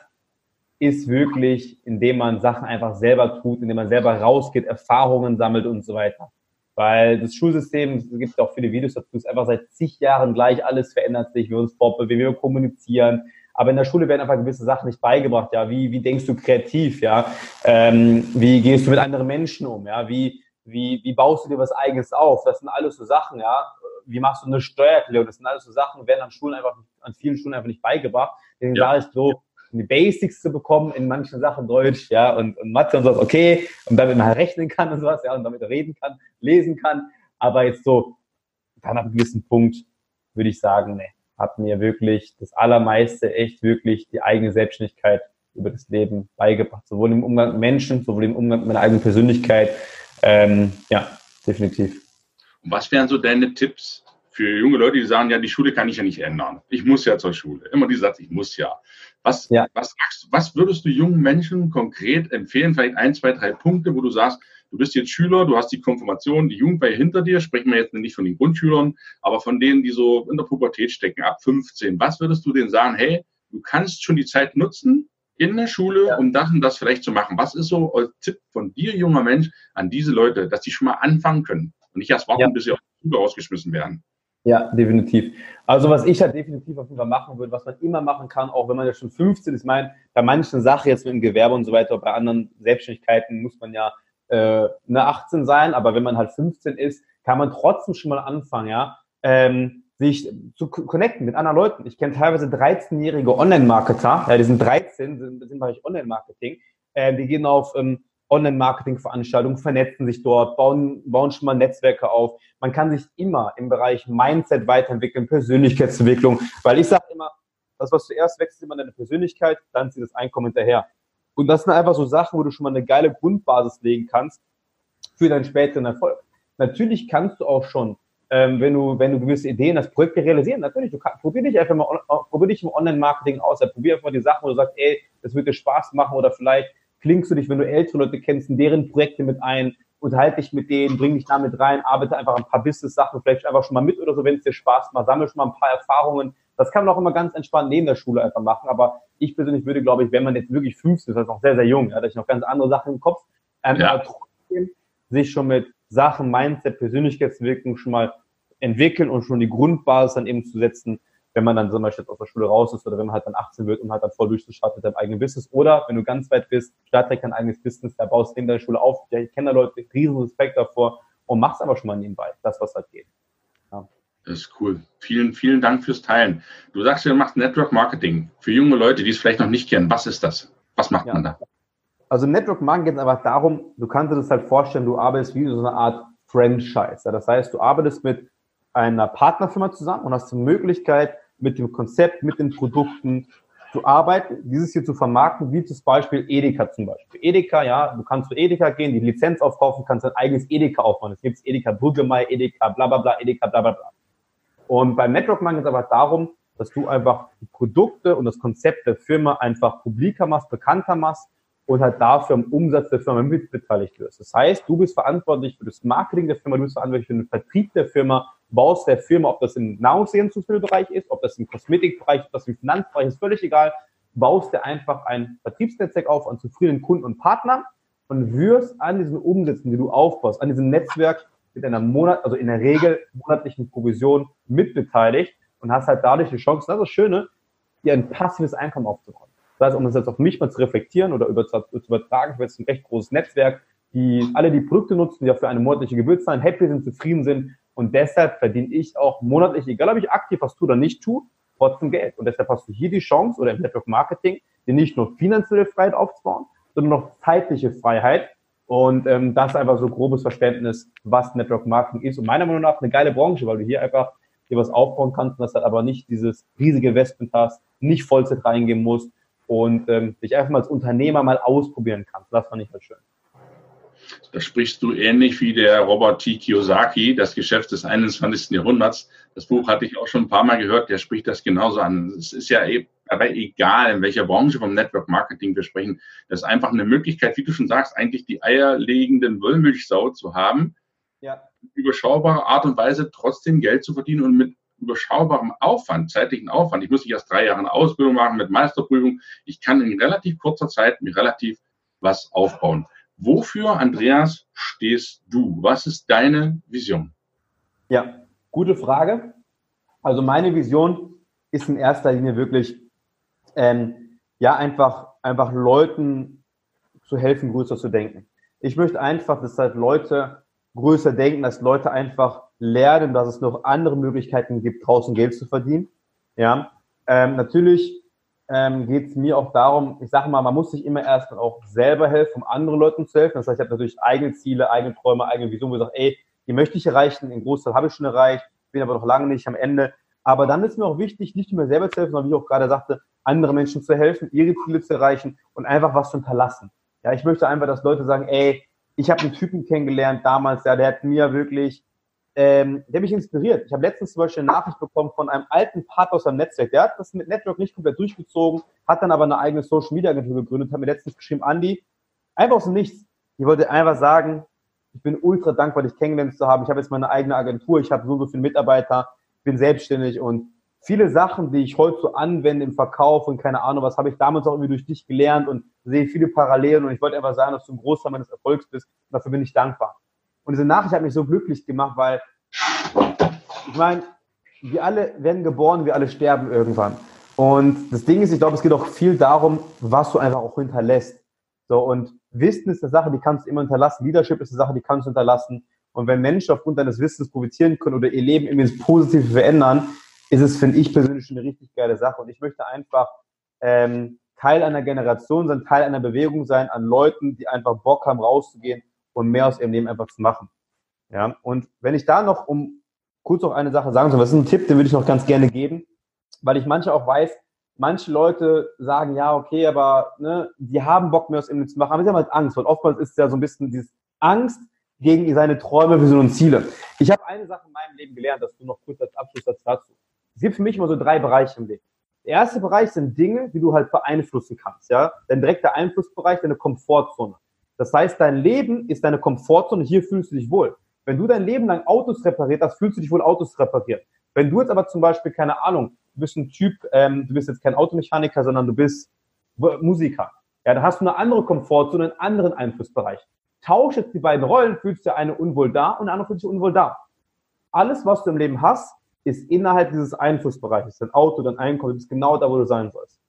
ist wirklich, indem man Sachen einfach selber tut, indem man selber rausgeht, Erfahrungen sammelt und so weiter. Weil das Schulsystem, es gibt auch viele Videos dazu, ist einfach seit zig Jahren gleich, alles verändert sich, wir uns fortbewegen, wir kommunizieren. Aber in der Schule werden einfach gewisse Sachen nicht beigebracht. Ja, wie, wie denkst du kreativ? Ja, ähm, wie gehst du mit anderen Menschen um? Ja, wie, wie, wie baust du dir was Eigenes auf? Das sind alles so Sachen, ja. Wie machst du eine Steuererklärung? Das sind alles so Sachen, werden an Schulen einfach, an vielen Schulen einfach nicht beigebracht. Deswegen ja. sage ich so, die Basics zu bekommen in manchen Sachen Deutsch, ja, und, und Mathe und sowas, okay, und damit man rechnen kann und sowas, ja, und damit reden kann, lesen kann. Aber jetzt so, dann ab einem gewissen Punkt würde ich sagen, ne, hat mir wirklich das Allermeiste echt wirklich die eigene Selbstständigkeit über das Leben beigebracht. Sowohl im Umgang mit Menschen, sowohl im Umgang mit meiner eigenen Persönlichkeit. Ähm, ja, definitiv. Und was wären so deine Tipps für junge Leute, die sagen, ja, die Schule kann ich ja nicht ändern. Ich muss ja zur Schule. Immer dieser Satz, ich muss ja. Was, ja. Was, was würdest du jungen Menschen konkret empfehlen? Vielleicht ein, zwei, drei Punkte, wo du sagst, du bist jetzt Schüler, du hast die Konfirmation, die Jugendweihe hinter dir, sprechen wir jetzt nicht von den Grundschülern, aber von denen, die so in der Pubertät stecken, ab 15. Was würdest du denen sagen, hey, du kannst schon die Zeit nutzen in der Schule, ja. um das und das vielleicht zu machen? Was ist so ein Tipp von dir, junger Mensch, an diese Leute, dass die schon mal anfangen können? nicht erst warten, ja. bis sie aus der Schule rausgeschmissen werden. Ja, definitiv. Also was ich halt definitiv auf jeden Fall machen würde, was man immer machen kann, auch wenn man ja schon 15 ist, ich meine, bei manchen Sachen jetzt mit dem Gewerbe und so weiter, bei anderen Selbstständigkeiten muss man ja äh, eine 18 sein, aber wenn man halt 15 ist, kann man trotzdem schon mal anfangen, ja, ähm, sich zu connecten mit anderen Leuten. Ich kenne teilweise 13-jährige Online-Marketer, ja, die sind 13, sind, sind Bereich Online-Marketing, äh, die gehen auf ähm, Online-Marketing-Veranstaltungen, vernetzen sich dort, bauen, bauen schon mal Netzwerke auf. Man kann sich immer im Bereich Mindset weiterentwickeln, Persönlichkeitsentwicklung, weil ich sage immer, das, was zuerst wächst, ist immer deine Persönlichkeit, dann zieht das Einkommen hinterher. Und das sind einfach so Sachen, wo du schon mal eine geile Grundbasis legen kannst für deinen späteren Erfolg. Natürlich kannst du auch schon, ähm, wenn du, wenn du gewisse Ideen hast, Projekte realisieren. Natürlich, du kannst, probier dich einfach mal, probier dich im Online-Marketing aus. Probier einfach mal die Sachen, wo du sagst, ey, das wird dir Spaß machen oder vielleicht klingst du dich, wenn du ältere Leute kennst, in deren Projekte mit ein, unterhalte dich mit denen, bring dich damit rein, arbeite einfach ein paar Business-Sachen vielleicht einfach schon mal mit oder so, wenn es dir Spaß macht, sammle schon mal ein paar Erfahrungen. Das kann man auch immer ganz entspannt neben der Schule einfach machen, aber ich persönlich würde, glaube ich, wenn man jetzt wirklich 15 ist, das ist noch sehr, sehr jung, ja, da ich noch ganz andere Sachen im Kopf, ähm, ja. aber trotzdem sich schon mit Sachen, Mindset, Persönlichkeitsentwicklung schon mal entwickeln und schon die Grundbasis dann eben zu setzen, wenn man dann zum Beispiel aus der Schule raus ist oder wenn man halt dann 18 wird und halt dann voll durchzustarten mit deinem eigenen Business. Oder wenn du ganz weit bist, starte dein eigenes Business, da baust du in deiner Schule auf. Ja, ich kenne da Leute, riesen Respekt davor und mach's aber schon mal nebenbei, das, was halt geht. Ja. Das ist cool. Vielen, vielen Dank fürs Teilen. Du sagst, du machst Network Marketing. Für junge Leute, die es vielleicht noch nicht kennen, was ist das? Was macht ja. man da? Also Network Marketing geht einfach darum, du kannst dir das halt vorstellen, du arbeitest wie so eine Art Franchise. Das heißt, du arbeitest mit einer Partnerfirma zusammen und hast die Möglichkeit, mit dem Konzept, mit den Produkten zu arbeiten, dieses hier zu vermarkten, wie zum Beispiel Edeka zum Beispiel. Edeka, ja, du kannst zu Edeka gehen, die Lizenz aufkaufen, kannst dein eigenes Edeka aufbauen. Es gibt Edeka Brüggemeier, Edeka bla bla bla, Edeka bla bla bla. Und beim Network Marketing geht es aber darum, dass du einfach die Produkte und das Konzept der Firma einfach publiker machst, bekannter machst und halt dafür am Umsatz der Firma mitbeteiligt wirst. Das heißt, du bist verantwortlich für das Marketing der Firma, du bist verantwortlich für den Vertrieb der Firma, baust der Firma, ob das im Nahrungsergänzungsmittelbereich ist, ob das im Kosmetikbereich, ob das im Finanzbereich ist, völlig egal, baust dir einfach ein Vertriebsnetzwerk auf an zufriedenen Kunden und Partnern und wirst an diesen Umsätzen, die du aufbaust, an diesem Netzwerk mit einer Monat, also in der Regel monatlichen Provision mitbeteiligt und hast halt dadurch die Chance, das ist das Schöne, dir ein passives Einkommen aufzubauen. Das heißt, um das jetzt auf mich mal zu reflektieren oder über, zu übertragen, ich habe jetzt ein recht großes Netzwerk, die alle die Produkte nutzen, die auch für eine monatliche Gebühr zahlen, happy sind, zufrieden sind und deshalb verdiene ich auch monatlich, egal ob ich aktiv was tue oder nicht tue, trotzdem Geld. Und deshalb hast du hier die Chance oder im Network Marketing, dir nicht nur finanzielle Freiheit aufzubauen, sondern noch zeitliche Freiheit. Und ähm, das ist einfach so grobes Verständnis, was Network Marketing ist. Und meiner Meinung nach eine geile Branche, weil du hier einfach dir was aufbauen kannst und das halt aber nicht dieses riesige Investment hast, nicht Vollzeit reingehen musst, und ähm, dich einfach mal als Unternehmer mal ausprobieren kannst. Das fand ich halt schön. Da sprichst du ähnlich wie der Robert T. Kiyosaki, das Geschäft des 21. Jahrhunderts. Das Buch hatte ich auch schon ein paar Mal gehört, der spricht das genauso an. Es ist ja e-, aber egal, in welcher Branche vom Network Marketing wir sprechen. Das ist einfach eine Möglichkeit, wie du schon sagst, eigentlich die eierlegenden Wollmilchsau zu haben. Ja. Überschaubare Art und Weise trotzdem Geld zu verdienen und mit überschaubarem Aufwand, zeitlichen Aufwand. Ich muss nicht erst drei Jahre eine Ausbildung machen mit Meisterprüfung. Ich kann in relativ kurzer Zeit mir relativ was aufbauen. Wofür, Andreas, stehst du? Was ist deine Vision? Ja, gute Frage. Also meine Vision ist in erster Linie wirklich, ähm, ja, einfach, einfach Leuten zu helfen, größer zu denken. Ich möchte einfach, dass halt Leute größer denken, dass Leute einfach lernen, dass es noch andere Möglichkeiten gibt, draußen Geld zu verdienen. Ja, ähm, natürlich ähm, geht es mir auch darum, ich sage mal, man muss sich immer erst auch selber helfen, um anderen Leuten zu helfen. Das heißt, ich habe natürlich eigene Ziele, eigene Träume, eigene Visionen, wo ich sage, ey, die möchte ich erreichen, den Großteil habe ich schon erreicht, bin aber noch lange nicht am Ende. Aber dann ist mir auch wichtig, nicht nur mir selber zu helfen, sondern wie ich auch gerade sagte, andere Menschen zu helfen, ihre Ziele zu erreichen und einfach was zu hinterlassen. Ja, ich möchte einfach, dass Leute sagen, ey, ich habe einen Typen kennengelernt damals, ja, der hat mir wirklich ähm, der mich inspiriert. Ich habe letztens zum Beispiel eine Nachricht bekommen von einem alten Partner aus seinem Netzwerk. Der hat das mit Network nicht komplett durchgezogen, hat dann aber eine eigene Social Media Agentur gegründet, hat mir letztens geschrieben, Andy, einfach aus dem Nichts. Ich wollte einfach sagen, ich bin ultra dankbar, dich kennengelernt zu haben. Ich habe jetzt meine eigene Agentur, ich habe so, so viele Mitarbeiter, bin selbstständig und viele Sachen, die ich heute so anwende im Verkauf und keine Ahnung, was habe ich damals auch irgendwie durch dich gelernt und sehe viele Parallelen und ich wollte einfach sagen, dass du ein Großteil meines Erfolgs bist und dafür bin ich dankbar. Und diese Nachricht hat mich so glücklich gemacht, weil ich meine, wir alle werden geboren, wir alle sterben irgendwann. Und das Ding ist, ich glaube, es geht auch viel darum, was du einfach auch hinterlässt. So, und Wissen ist eine Sache, die kannst du immer hinterlassen. Leadership ist eine Sache, die kannst du hinterlassen. Und wenn Menschen aufgrund deines Wissens profitieren können oder ihr Leben irgendwie ins Positive verändern, ist es, finde ich persönlich, eine richtig geile Sache. Und ich möchte einfach ähm, Teil einer Generation sein, Teil einer Bewegung sein an Leuten, die einfach Bock haben, rauszugehen und mehr aus ihrem Leben einfach zu machen. Ja, und wenn ich da noch um kurz noch eine Sache sagen soll, das ist ein Tipp, den würde ich noch ganz gerne geben, weil ich manche auch weiß, manche Leute sagen, ja, okay, aber ne, die haben Bock mehr aus ihrem Leben zu machen, aber sie haben halt Angst, weil oftmals ist ja so ein bisschen dieses Angst gegen seine Träume, Visionen und Ziele. Ich habe eine Sache in meinem Leben gelernt, das du noch kurz als Abschluss dazu. Es gibt für mich immer so drei Bereiche im Leben. Der erste Bereich sind Dinge, die du halt beeinflussen kannst, ja. Dein direkter Einflussbereich, deine Komfortzone. Das heißt, dein Leben ist deine Komfortzone, hier fühlst du dich wohl. Wenn du dein Leben lang Autos repariert hast, fühlst du dich wohl Autos repariert. Wenn du jetzt aber zum Beispiel, keine Ahnung, du bist ein Typ, ähm, du bist jetzt kein Automechaniker, sondern du bist Musiker. Ja, da hast du eine andere Komfortzone, einen anderen Einflussbereich. Tausch jetzt die beiden Rollen, fühlst du eine unwohl da und der andere fühlt sich unwohl da. Alles, was du im Leben hast, ist innerhalb dieses Einflussbereiches. Dein Auto, dein Einkommen, du bist genau da, wo du sein sollst.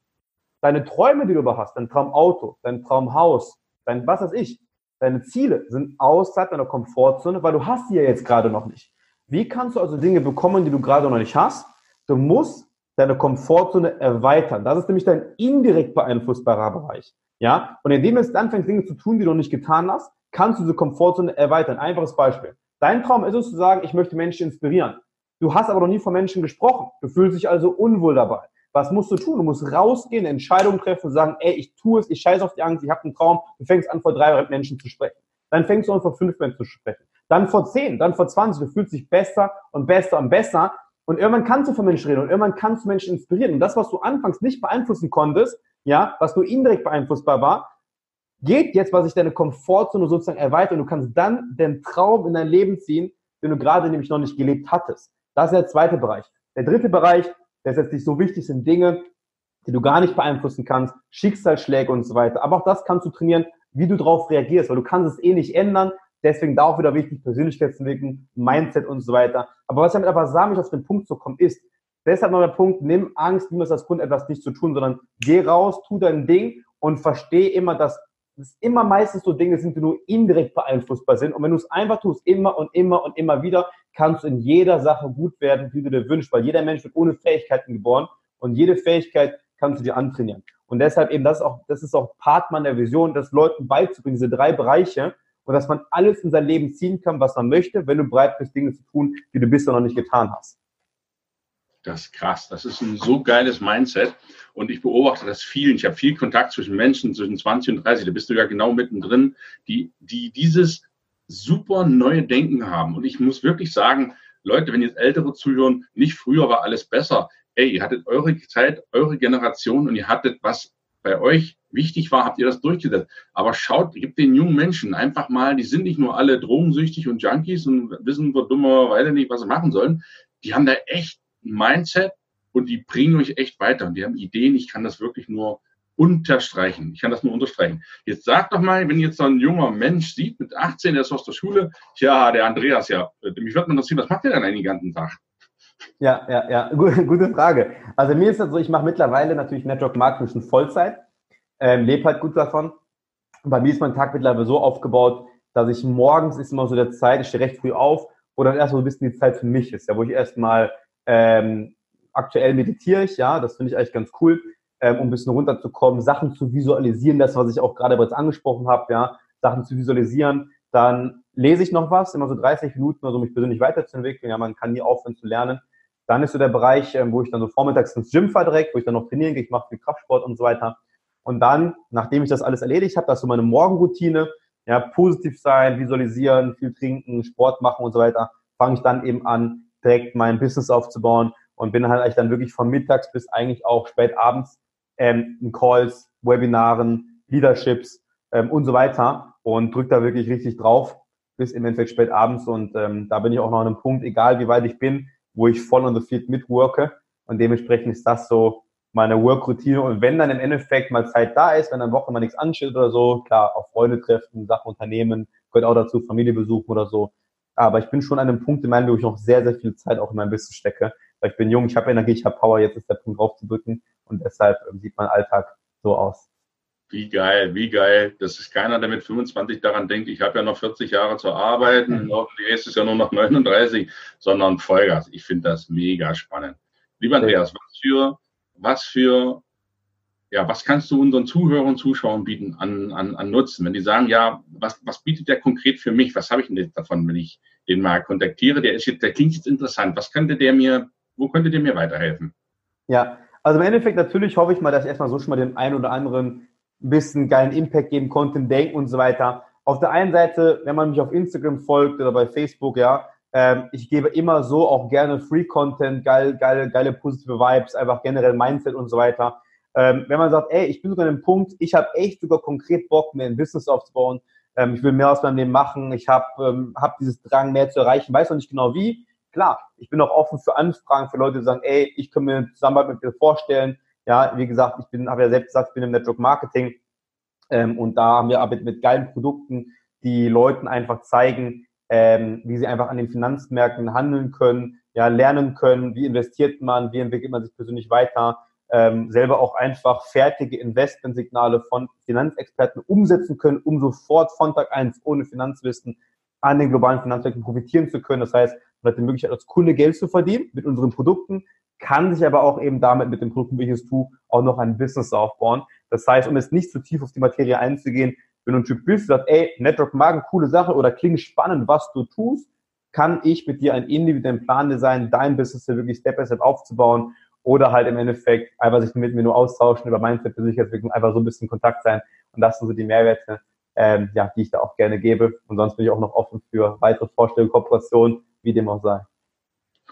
Deine Träume, die du über hast, dein Traumauto, dein Traumhaus, dein was weiß ich, deine Ziele sind außerhalb deiner Komfortzone, weil du hast sie ja jetzt gerade noch nicht. Wie kannst du also Dinge bekommen, die du gerade noch nicht hast? Du musst deine Komfortzone erweitern. Das ist nämlich dein indirekt beeinflussbarer Bereich. Ja? Und indem du jetzt anfängst, Dinge zu tun, die du noch nicht getan hast, kannst du diese Komfortzone erweitern. Einfaches Beispiel. Dein Traum ist es zu sagen, ich möchte Menschen inspirieren. Du hast aber noch nie von Menschen gesprochen. Du fühlst dich also unwohl dabei. Was musst du tun? Du musst rausgehen, Entscheidungen treffen und sagen, ey, ich tue es, ich scheiße auf die Angst, ich habe einen Traum. Du fängst an, vor drei Menschen zu sprechen. Dann fängst du an, vor fünf Menschen zu sprechen. Dann vor zehn, dann vor zwanzig. Du fühlst dich besser und besser und besser. Und irgendwann kannst du von Menschen reden und irgendwann kannst du Menschen inspirieren. Und das, was du anfangs nicht beeinflussen konntest, ja, was nur indirekt beeinflussbar war, geht jetzt, was sich deine Komfortzone sozusagen erweitert und du kannst dann den Traum in dein Leben ziehen, den du gerade nämlich noch nicht gelebt hattest. Das ist der zweite Bereich. Der dritte Bereich, der ist jetzt nicht so wichtig, sind Dinge, die du gar nicht beeinflussen kannst, Schicksalsschläge und so weiter. Aber auch das kannst du trainieren, wie du darauf reagierst, weil du kannst es eh nicht ändern. Deswegen da auch wieder wichtig, Persönlichkeitsentwicklung, Mindset und so weiter. Aber was damit aber möchte, auf den Punkt zu kommen, ist, deshalb noch der Punkt, nimm Angst, nimm es als Grund, etwas nicht zu tun, sondern geh raus, tu dein Ding und versteh immer, dass es immer meistens so Dinge sind, die nur indirekt beeinflussbar sind. Und wenn du es einfach tust, immer und immer und immer wieder, kannst in jeder Sache gut werden, wie du dir wünschst, weil jeder Mensch wird ohne Fähigkeiten geboren und jede Fähigkeit kannst du dir antrainieren. Und deshalb eben, das ist auch, das ist auch Part meiner Vision, das Leuten beizubringen, diese drei Bereiche, und dass man alles in sein Leben ziehen kann, was man möchte, wenn du bereit bist, Dinge zu tun, die du bisher noch nicht getan hast. Das ist krass. Das ist ein so geiles Mindset. Und ich beobachte das vielen. Ich habe viel Kontakt zwischen Menschen zwischen 20 und 30. Da bist du ja genau mittendrin, die, die dieses super neue Denken haben. Und ich muss wirklich sagen, Leute, wenn jetzt Ältere zuhören, nicht früher war alles besser. Ey, ihr hattet eure Zeit, eure Generation und ihr hattet, was bei euch wichtig war, habt ihr das durchgesetzt. Aber schaut, gebt den jungen Menschen einfach mal, die sind nicht nur alle drogensüchtig und Junkies und wissen so dummerweise nicht, was sie machen sollen. Die haben da echt ein Mindset und die bringen euch echt weiter. Und die haben Ideen. Ich kann das wirklich nur unterstreichen. Ich kann das nur unterstreichen. Jetzt sag doch mal, wenn jetzt so ein junger Mensch sieht, mit 18, der ist aus der Schule, ja, der Andreas, ja, mich würde interessieren, was macht der denn den ganzen Tag? Ja, ja, ja, gute Frage. Also mir ist das so, ich mache mittlerweile natürlich Network Marketing schon Vollzeit, ähm, lebe halt gut davon. Bei mir ist mein Tag mittlerweile so aufgebaut, dass ich morgens ist immer so der Zeit, ich stehe recht früh auf, wo dann erstmal so ein bisschen die Zeit für mich ist, ja, wo ich erstmal ähm, aktuell meditiere ich, ja, das finde ich eigentlich ganz cool ähm, um ein bisschen runterzukommen, Sachen zu visualisieren, das, was ich auch gerade bereits angesprochen habe, ja, Sachen zu visualisieren. Dann lese ich noch was, immer so 30 Minuten, also mich persönlich weiterzuentwickeln. Ja, man kann nie aufhören zu lernen. Dann ist so der Bereich, ähm, wo ich dann so vormittags ins Gym fahre direkt, wo ich dann noch trainieren gehe, ich mache viel Kraftsport und so weiter. Und dann, nachdem ich das alles erledigt habe, das ist so meine Morgenroutine, ja, positiv sein, visualisieren, viel trinken, Sport machen und so weiter, fange ich dann eben an, direkt mein Business aufzubauen und bin halt eigentlich dann wirklich von mittags bis eigentlich auch spät abends ähm, Calls, Webinaren, Leaderships ähm, und so weiter und drücke da wirklich richtig drauf bis im Endeffekt spät abends und ähm, da bin ich auch noch an einem Punkt, egal wie weit ich bin, wo ich voll on the field mitworke und dementsprechend ist das so meine Work-Routine und wenn dann im Endeffekt mal Zeit da ist, wenn dann Woche mal nichts ansteht oder so, klar, auf Freunde treffen, Sachen unternehmen, gehört auch dazu, Familie besuchen oder so. Aber ich bin schon an einem Punkt in meinem Leben, wo ich noch sehr, sehr viel Zeit auch in meinem Business stecke. Weil ich bin jung, ich habe Energie, ich habe Power, jetzt ist der Punkt drauf zu drücken und deshalb ähm, sieht mein Alltag so aus. Wie geil, wie geil. Das ist keiner, der mit 25 daran denkt, ich habe ja noch 40 Jahre zu arbeiten, mhm. hoffentlich ist es ja nur noch 39, sondern Vollgas. Ich finde das mega spannend. Lieber Andreas, was für, was für, ja, was kannst du unseren Zuhörern und Zuschauern bieten an, an, an Nutzen? Wenn die sagen, ja, was, was bietet der konkret für mich? Was habe ich denn jetzt davon, wenn ich den mal kontaktiere? Der ist jetzt, der klingt jetzt interessant. Was könnte der mir, wo könnte der mir weiterhelfen? Ja, also im Endeffekt natürlich hoffe ich mal, dass ich erstmal so schon mal den einen oder anderen ein bisschen geilen Impact geben konnte, denken und so weiter. Auf der einen Seite, wenn man mich auf Instagram folgt oder bei Facebook, ja, ähm, ich gebe immer so auch gerne Free Content, geil, geile, geile positive Vibes, einfach generell Mindset und so weiter. Ähm, wenn man sagt, ey, ich bin sogar an dem Punkt, ich habe echt sogar konkret Bock, mir ein Business aufzubauen, ähm, ich will mehr aus meinem Leben machen, ich habe ähm, hab dieses Drang, mehr zu erreichen, weiß noch nicht genau wie. Klar, ich bin auch offen für Anfragen, für Leute, die sagen, ey, ich kann mir Zusammenarbeit mit dir vorstellen, ja, wie gesagt, ich bin, habe ja selbst gesagt, ich bin im Network Marketing. Ähm, und da haben wir mit, mit geilen Produkten, die Leuten einfach zeigen, ähm, wie sie einfach an den Finanzmärkten handeln können, ja, lernen können, wie investiert man, wie entwickelt man sich persönlich weiter, ähm, selber auch einfach fertige Investmentsignale von Finanzexperten umsetzen können, um sofort von Tag eins ohne Finanzwissen an den globalen Finanzmärkten profitieren zu können. Das heißt, man hat die Möglichkeit, als Kunde Geld zu verdienen mit unseren Produkten, kann sich aber auch eben damit mit dem Produkt, wie ich es tue, auch noch ein Business aufbauen. Das heißt, um jetzt nicht zu tief auf die Materie einzugehen, wenn du ein Typ bist, sagt, ey, Network Marketing, coole Sache oder klingt spannend, was du tust, kann ich mit dir einen individuellen Plan designen, dein Business hier wirklich Step by Step aufzubauen oder halt im Endeffekt einfach sich mit mir nur austauschen über Mindset, Persönlichkeitsentwicklung, einfach so ein bisschen Kontakt sein. Und das sind so die Mehrwerte, ähm, ja, die ich da auch gerne gebe. Und sonst bin ich auch noch offen für weitere Vorstellungen, Kooperationen, wie dem auch sei.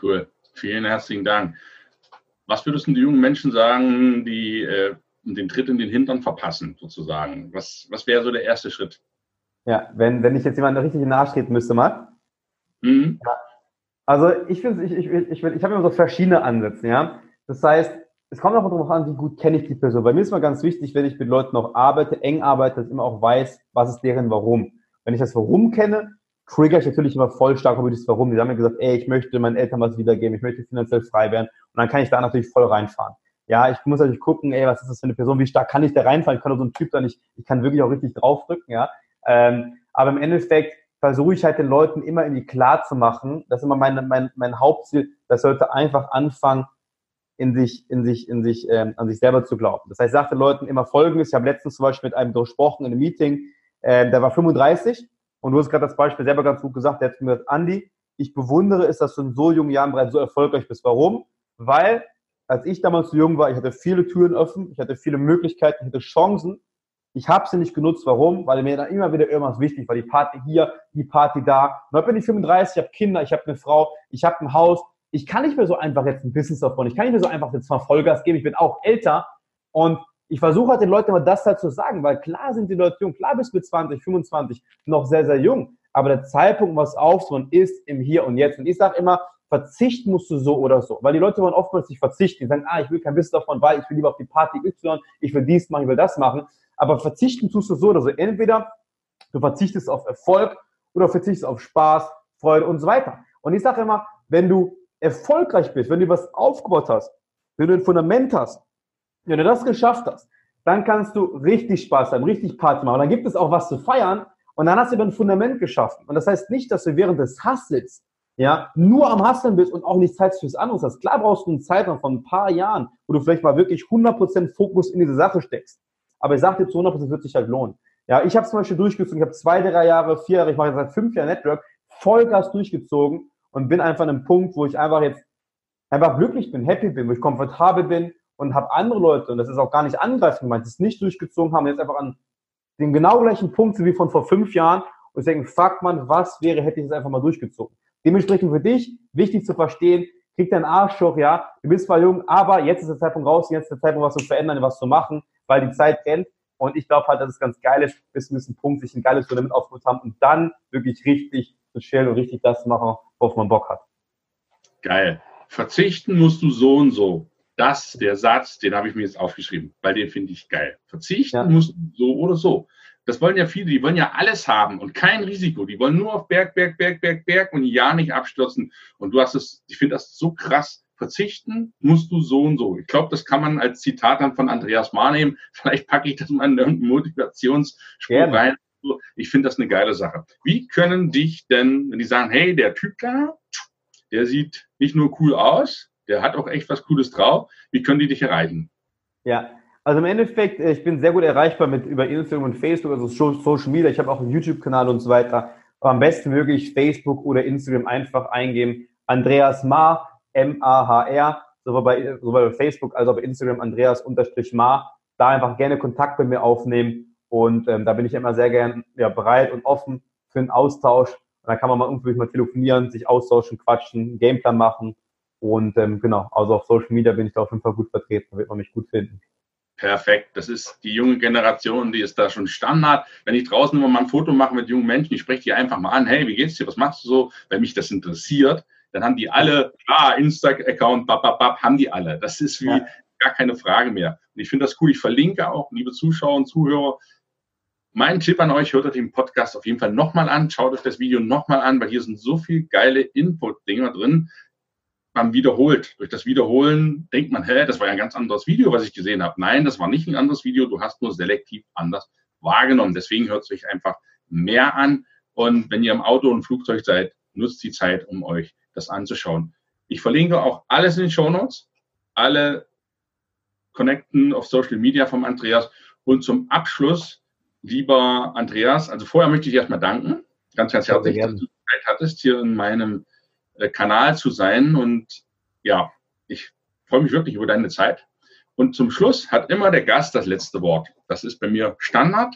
Cool. Vielen herzlichen Dank. Was würdest du den jungen Menschen sagen, die äh, den Tritt in den Hintern verpassen, sozusagen? Was, was wäre so der erste Schritt? Ja, wenn, wenn ich jetzt jemanden richtig in den Arsch treten müsste, mal. Mhm. Ja. Also ich finde, ich, ich, ich, ich habe immer so verschiedene Ansätze, ja. Das heißt, es kommt auch darauf an, wie gut kenne ich die Person. Bei mir ist mal ganz wichtig, wenn ich mit Leuten auch arbeite, eng arbeite, dass ich immer auch weiß, was ist deren Warum. Wenn ich das Warum kenne, trigger ich natürlich immer voll stark das Warum. Die haben mir gesagt, ey, ich möchte meinen Eltern was wiedergeben, ich möchte finanziell frei werden. Und dann kann ich da natürlich voll reinfahren. Ja, ich muss natürlich gucken, ey, was ist das für eine Person, wie stark kann ich da reinfahren? Ich kann doch so ein Typ sein, ich, ich kann wirklich auch richtig draufdrücken, ja. Ähm, aber im Endeffekt versuche ich halt den Leuten immer irgendwie klar zu machen, das ist immer mein, mein, mein Hauptziel, das sollte einfach anfangen, in sich, in sich, in sich, ähm, an sich selber zu glauben. Das heißt, ich sage den Leuten immer Folgendes. Ich habe letztens zum Beispiel mit einem gesprochen in einem Meeting, äh, der war 35 und du hast gerade das Beispiel selber ganz gut gesagt, der hat mir gesagt, Andi, ich bewundere es, dass du in so jungen Jahren bereits so erfolgreich bist. Warum? Weil, als ich damals so jung war, ich hatte viele Türen offen, ich hatte viele Möglichkeiten, ich hatte Chancen. Ich habe sie nicht genutzt. Warum? Weil mir dann immer wieder irgendwas wichtig war. Die Party hier, die Party da. Und dann bin ich 35, ich habe Kinder, ich habe eine Frau, ich habe ein Haus. Ich kann nicht mehr so einfach jetzt ein Business aufbauen. Ich kann nicht mehr so einfach jetzt mal Vollgas geben. Ich bin auch älter und ich versuche halt den Leuten immer das halt zu sagen, weil klar sind die Leute jung, klar bist du mit 20, 25 noch sehr, sehr jung, aber der Zeitpunkt, was aufzubauen, ist im Hier und Jetzt. Und ich sage immer, verzichten musst du so oder so, weil die Leute wollen oftmals nicht verzichten. Die sagen, ah, ich will kein Business davon, weil ich will lieber auf die Party Y, ich will dies machen, ich will das machen. Aber verzichten tust du so oder so. Entweder du verzichtest auf Erfolg oder verzichtest auf Spaß, Freude und so weiter. Und ich sage immer, wenn du erfolgreich bist, wenn du was aufgebaut hast, wenn du ein Fundament hast, wenn du das geschafft hast, dann kannst du richtig Spaß haben, richtig Party machen. Und dann gibt es auch was zu feiern und dann hast du über ein Fundament geschaffen. Und das heißt nicht, dass du während des Hustles ja, nur am Hustlen bist und auch nicht Zeit fürs andere hast. Klar brauchst du einen Zeitraum von ein paar Jahren, wo du vielleicht mal wirklich 100% Fokus in diese Sache steckst. Aber ich sage dir zu 100%, wird sich halt lohnen. Ja, ich habe zum Beispiel durchgezogen, ich habe zwei, drei Jahre, vier Jahre, ich mache seit fünf Jahren Network, Vollgas durchgezogen und bin einfach an einem Punkt, wo ich einfach jetzt einfach glücklich bin, happy bin, wo ich komfortabel bin, und habe andere Leute, und das ist auch gar nicht angreifend gemeint, die es nicht durchgezogen haben, jetzt einfach an dem genau gleichen Punkt wie von vor fünf Jahren und denken, fuck man, was wäre, hätte ich das einfach mal durchgezogen. Dementsprechend für dich, wichtig zu verstehen, krieg deinen Arsch hoch, ja, du bist zwar jung, aber jetzt ist der Zeitpunkt raus, jetzt ist der Zeitpunkt, was zu verändern, was zu machen, weil die Zeit rennt und ich glaube halt, dass es ganz geil ist, bis zu diesem Punkt sich ein geiles Fundament aufgebaut haben und dann wirklich richtig zu chillen und richtig das zu machen, worauf man Bock hat. Geil. Verzichten musst du so und so das, der Satz, den habe ich mir jetzt aufgeschrieben, weil den finde ich geil. Verzichten ja. musst du so oder so. Das wollen ja viele, die wollen ja alles haben und kein Risiko. Die wollen nur auf Berg, Berg, Berg, Berg, Berg und ja nicht abstürzen. Und du hast es, ich finde das so krass. Verzichten musst du so und so. Ich glaube, das kann man als Zitat dann von Andreas Mahr nehmen. Vielleicht packe ich das mal in irgendeinen Motivationsspruch Gerne. rein. Ich finde das eine geile Sache. Wie können dich denn, wenn die sagen, hey, der Typ da, der sieht nicht nur cool aus, der hat auch echt was Cooles drauf. Wie können die dich erreichen? Ja, also im Endeffekt, äh, ich bin sehr gut erreichbar mit über Instagram und Facebook, also Social Media. Ich habe auch einen YouTube-Kanal und so weiter. Aber am besten wirklich Facebook oder Instagram einfach eingeben. Andreas Ma, M-A-H-R, sowohl bei, sowohl bei Facebook als auch bei Instagram Andreas unterstrich Ma. Da einfach gerne Kontakt mit mir aufnehmen. Und ähm, da bin ich immer sehr gern ja, bereit und offen für einen Austausch. Dann kann man mal irgendwie mal telefonieren, sich austauschen, quatschen, Gameplan machen. Und ähm, genau, also auf Social Media bin ich da auf jeden Fall gut vertreten, da wird man mich gut finden. Perfekt. Das ist die junge Generation, die ist da schon Standard. Wenn ich draußen immer mal ein Foto mache mit jungen Menschen, ich spreche die einfach mal an, hey, wie geht's dir? Was machst du so? Wenn mich das interessiert, dann haben die alle, ah, Insta-Account, bap, bap, bap, haben die alle. Das ist wie ja. gar keine Frage mehr. Und ich finde das cool. Ich verlinke auch, liebe Zuschauer und Zuhörer, mein Tipp an euch, hört euch den Podcast auf jeden Fall nochmal an, schaut euch das Video nochmal an, weil hier sind so viel geile Input-Dinger drin man wiederholt. Durch das Wiederholen denkt man, hä, das war ja ein ganz anderes Video, was ich gesehen habe. Nein, das war nicht ein anderes Video, du hast nur selektiv anders wahrgenommen. Deswegen hört es euch einfach mehr an. Und wenn ihr im Auto und Flugzeug seid, nutzt die Zeit, um euch das anzuschauen. Ich verlinke auch alles in den Show Notes, alle Connecten auf Social Media vom Andreas. Und zum Abschluss, lieber Andreas, also vorher möchte ich erstmal danken, ganz, ganz herzlich, dass du Zeit hattest, hier in meinem Kanal zu sein. Und ja, ich freue mich wirklich über deine Zeit. Und zum Schluss hat immer der Gast das letzte Wort. Das ist bei mir Standard.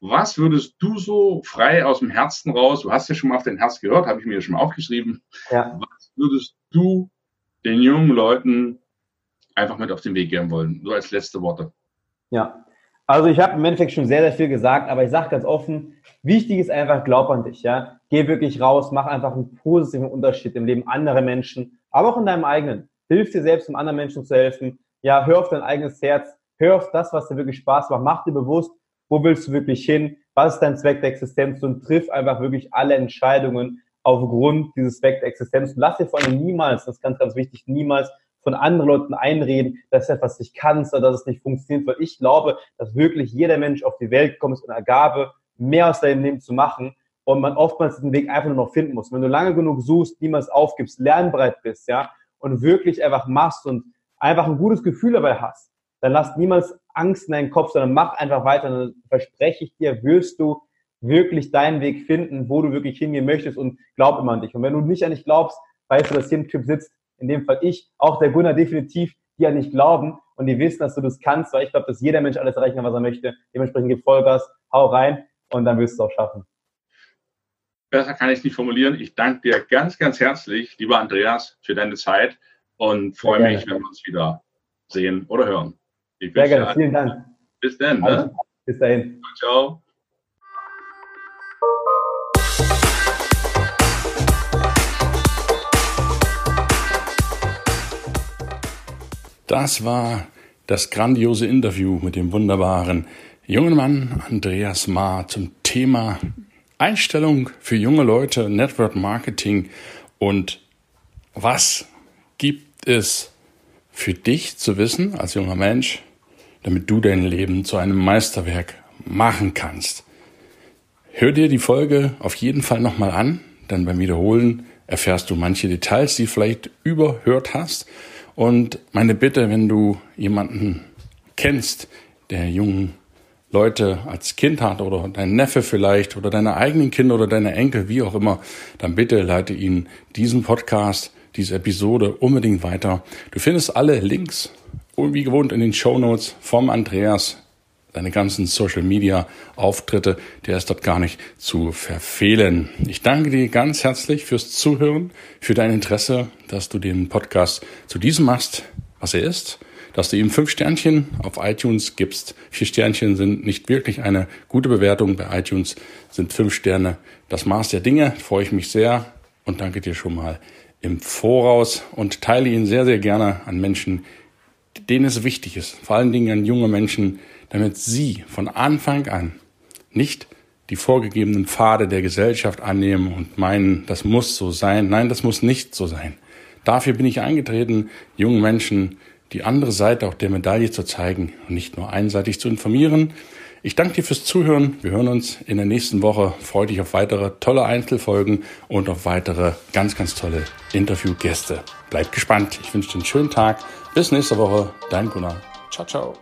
Was würdest du so frei aus dem Herzen raus, du hast ja schon mal auf dein Herz gehört, habe ich mir schon mal aufgeschrieben. Ja. Was würdest du den jungen Leuten einfach mit auf den Weg geben wollen? So als letzte Worte. Ja, also ich habe im Endeffekt schon sehr, sehr viel gesagt, aber ich sage ganz offen, wichtig ist einfach, glaub an dich, ja. Geh wirklich raus, mach einfach einen positiven Unterschied im Leben anderer Menschen, aber auch in deinem eigenen. Hilf dir selbst, um anderen Menschen zu helfen. Ja, hör auf dein eigenes Herz, hör auf das, was dir wirklich Spaß macht, mach dir bewusst, wo willst du wirklich hin, was ist dein Zweck der Existenz und triff einfach wirklich alle Entscheidungen aufgrund dieses Zweck der Existenz. Und lass dir vor allem niemals, das ist ganz, ganz wichtig, niemals von anderen Leuten einreden, dass du etwas nicht kannst oder dass es nicht funktioniert, weil ich glaube, dass wirklich jeder Mensch auf die Welt kommt mit einer Gabe, mehr aus deinem Leben zu machen und man oftmals den Weg einfach nur noch finden muss. Wenn du lange genug suchst, niemals aufgibst, lernbereit bist, ja, und wirklich einfach machst und einfach ein gutes Gefühl dabei hast, dann lass niemals Angst in deinen Kopf, sondern mach einfach weiter. Dann verspreche ich dir, wirst du wirklich deinen Weg finden, wo du wirklich hingehen möchtest und glaub immer an dich. Und wenn du nicht an dich glaubst, weißt du, dass hier ein Typ sitzt, in dem Fall ich, auch der Gunnar definitiv, die an dich glauben und die wissen, dass du das kannst, weil ich glaube, dass jeder Mensch alles erreichen kann, was er möchte. Dementsprechend gib Vollgas, hau rein und dann wirst du es auch schaffen. Besser kann ich es nicht formulieren. Ich danke dir ganz, ganz herzlich, lieber Andreas, für deine Zeit und freue mich, wenn wir uns wieder sehen oder hören. Ich Sehr gerne, vielen Dank. Bis dann. Ne? Bis dahin. Ciao. Das war das grandiose Interview mit dem wunderbaren jungen Mann Andreas Ma zum Thema Einstellung für junge Leute, Network Marketing und was gibt es für dich zu wissen als junger Mensch, damit du dein Leben zu einem Meisterwerk machen kannst. Hör dir die Folge auf jeden Fall nochmal an, denn beim Wiederholen erfährst du manche Details, die du vielleicht überhört hast und meine Bitte, wenn du jemanden kennst, der jungen Leute als Kind hat oder dein Neffe vielleicht oder deine eigenen Kinder oder deine Enkel, wie auch immer, dann bitte leite ihnen diesen Podcast, diese Episode unbedingt weiter. Du findest alle Links, wie gewohnt, in den Show Notes vom Andreas deine ganzen Social Media Auftritte, der ist dort gar nicht zu verfehlen. Ich danke dir ganz herzlich fürs Zuhören, für dein Interesse, dass du den Podcast zu diesem machst, was er ist, dass du ihm fünf Sternchen auf iTunes gibst. Vier Sternchen sind nicht wirklich eine gute Bewertung. Bei iTunes sind fünf Sterne das Maß der Dinge. Freue ich mich sehr und danke dir schon mal im Voraus und teile ihn sehr, sehr gerne an Menschen, denen es wichtig ist. Vor allen Dingen an junge Menschen, damit sie von Anfang an nicht die vorgegebenen Pfade der Gesellschaft annehmen und meinen, das muss so sein. Nein, das muss nicht so sein. Dafür bin ich eingetreten, jungen Menschen die andere Seite auch der Medaille zu zeigen und nicht nur einseitig zu informieren. Ich danke dir fürs Zuhören. Wir hören uns in der nächsten Woche. Freue dich auf weitere tolle Einzelfolgen und auf weitere ganz, ganz tolle Interviewgäste. Bleib gespannt. Ich wünsche dir einen schönen Tag. Bis nächste Woche. Dein Gunnar. Ciao, ciao.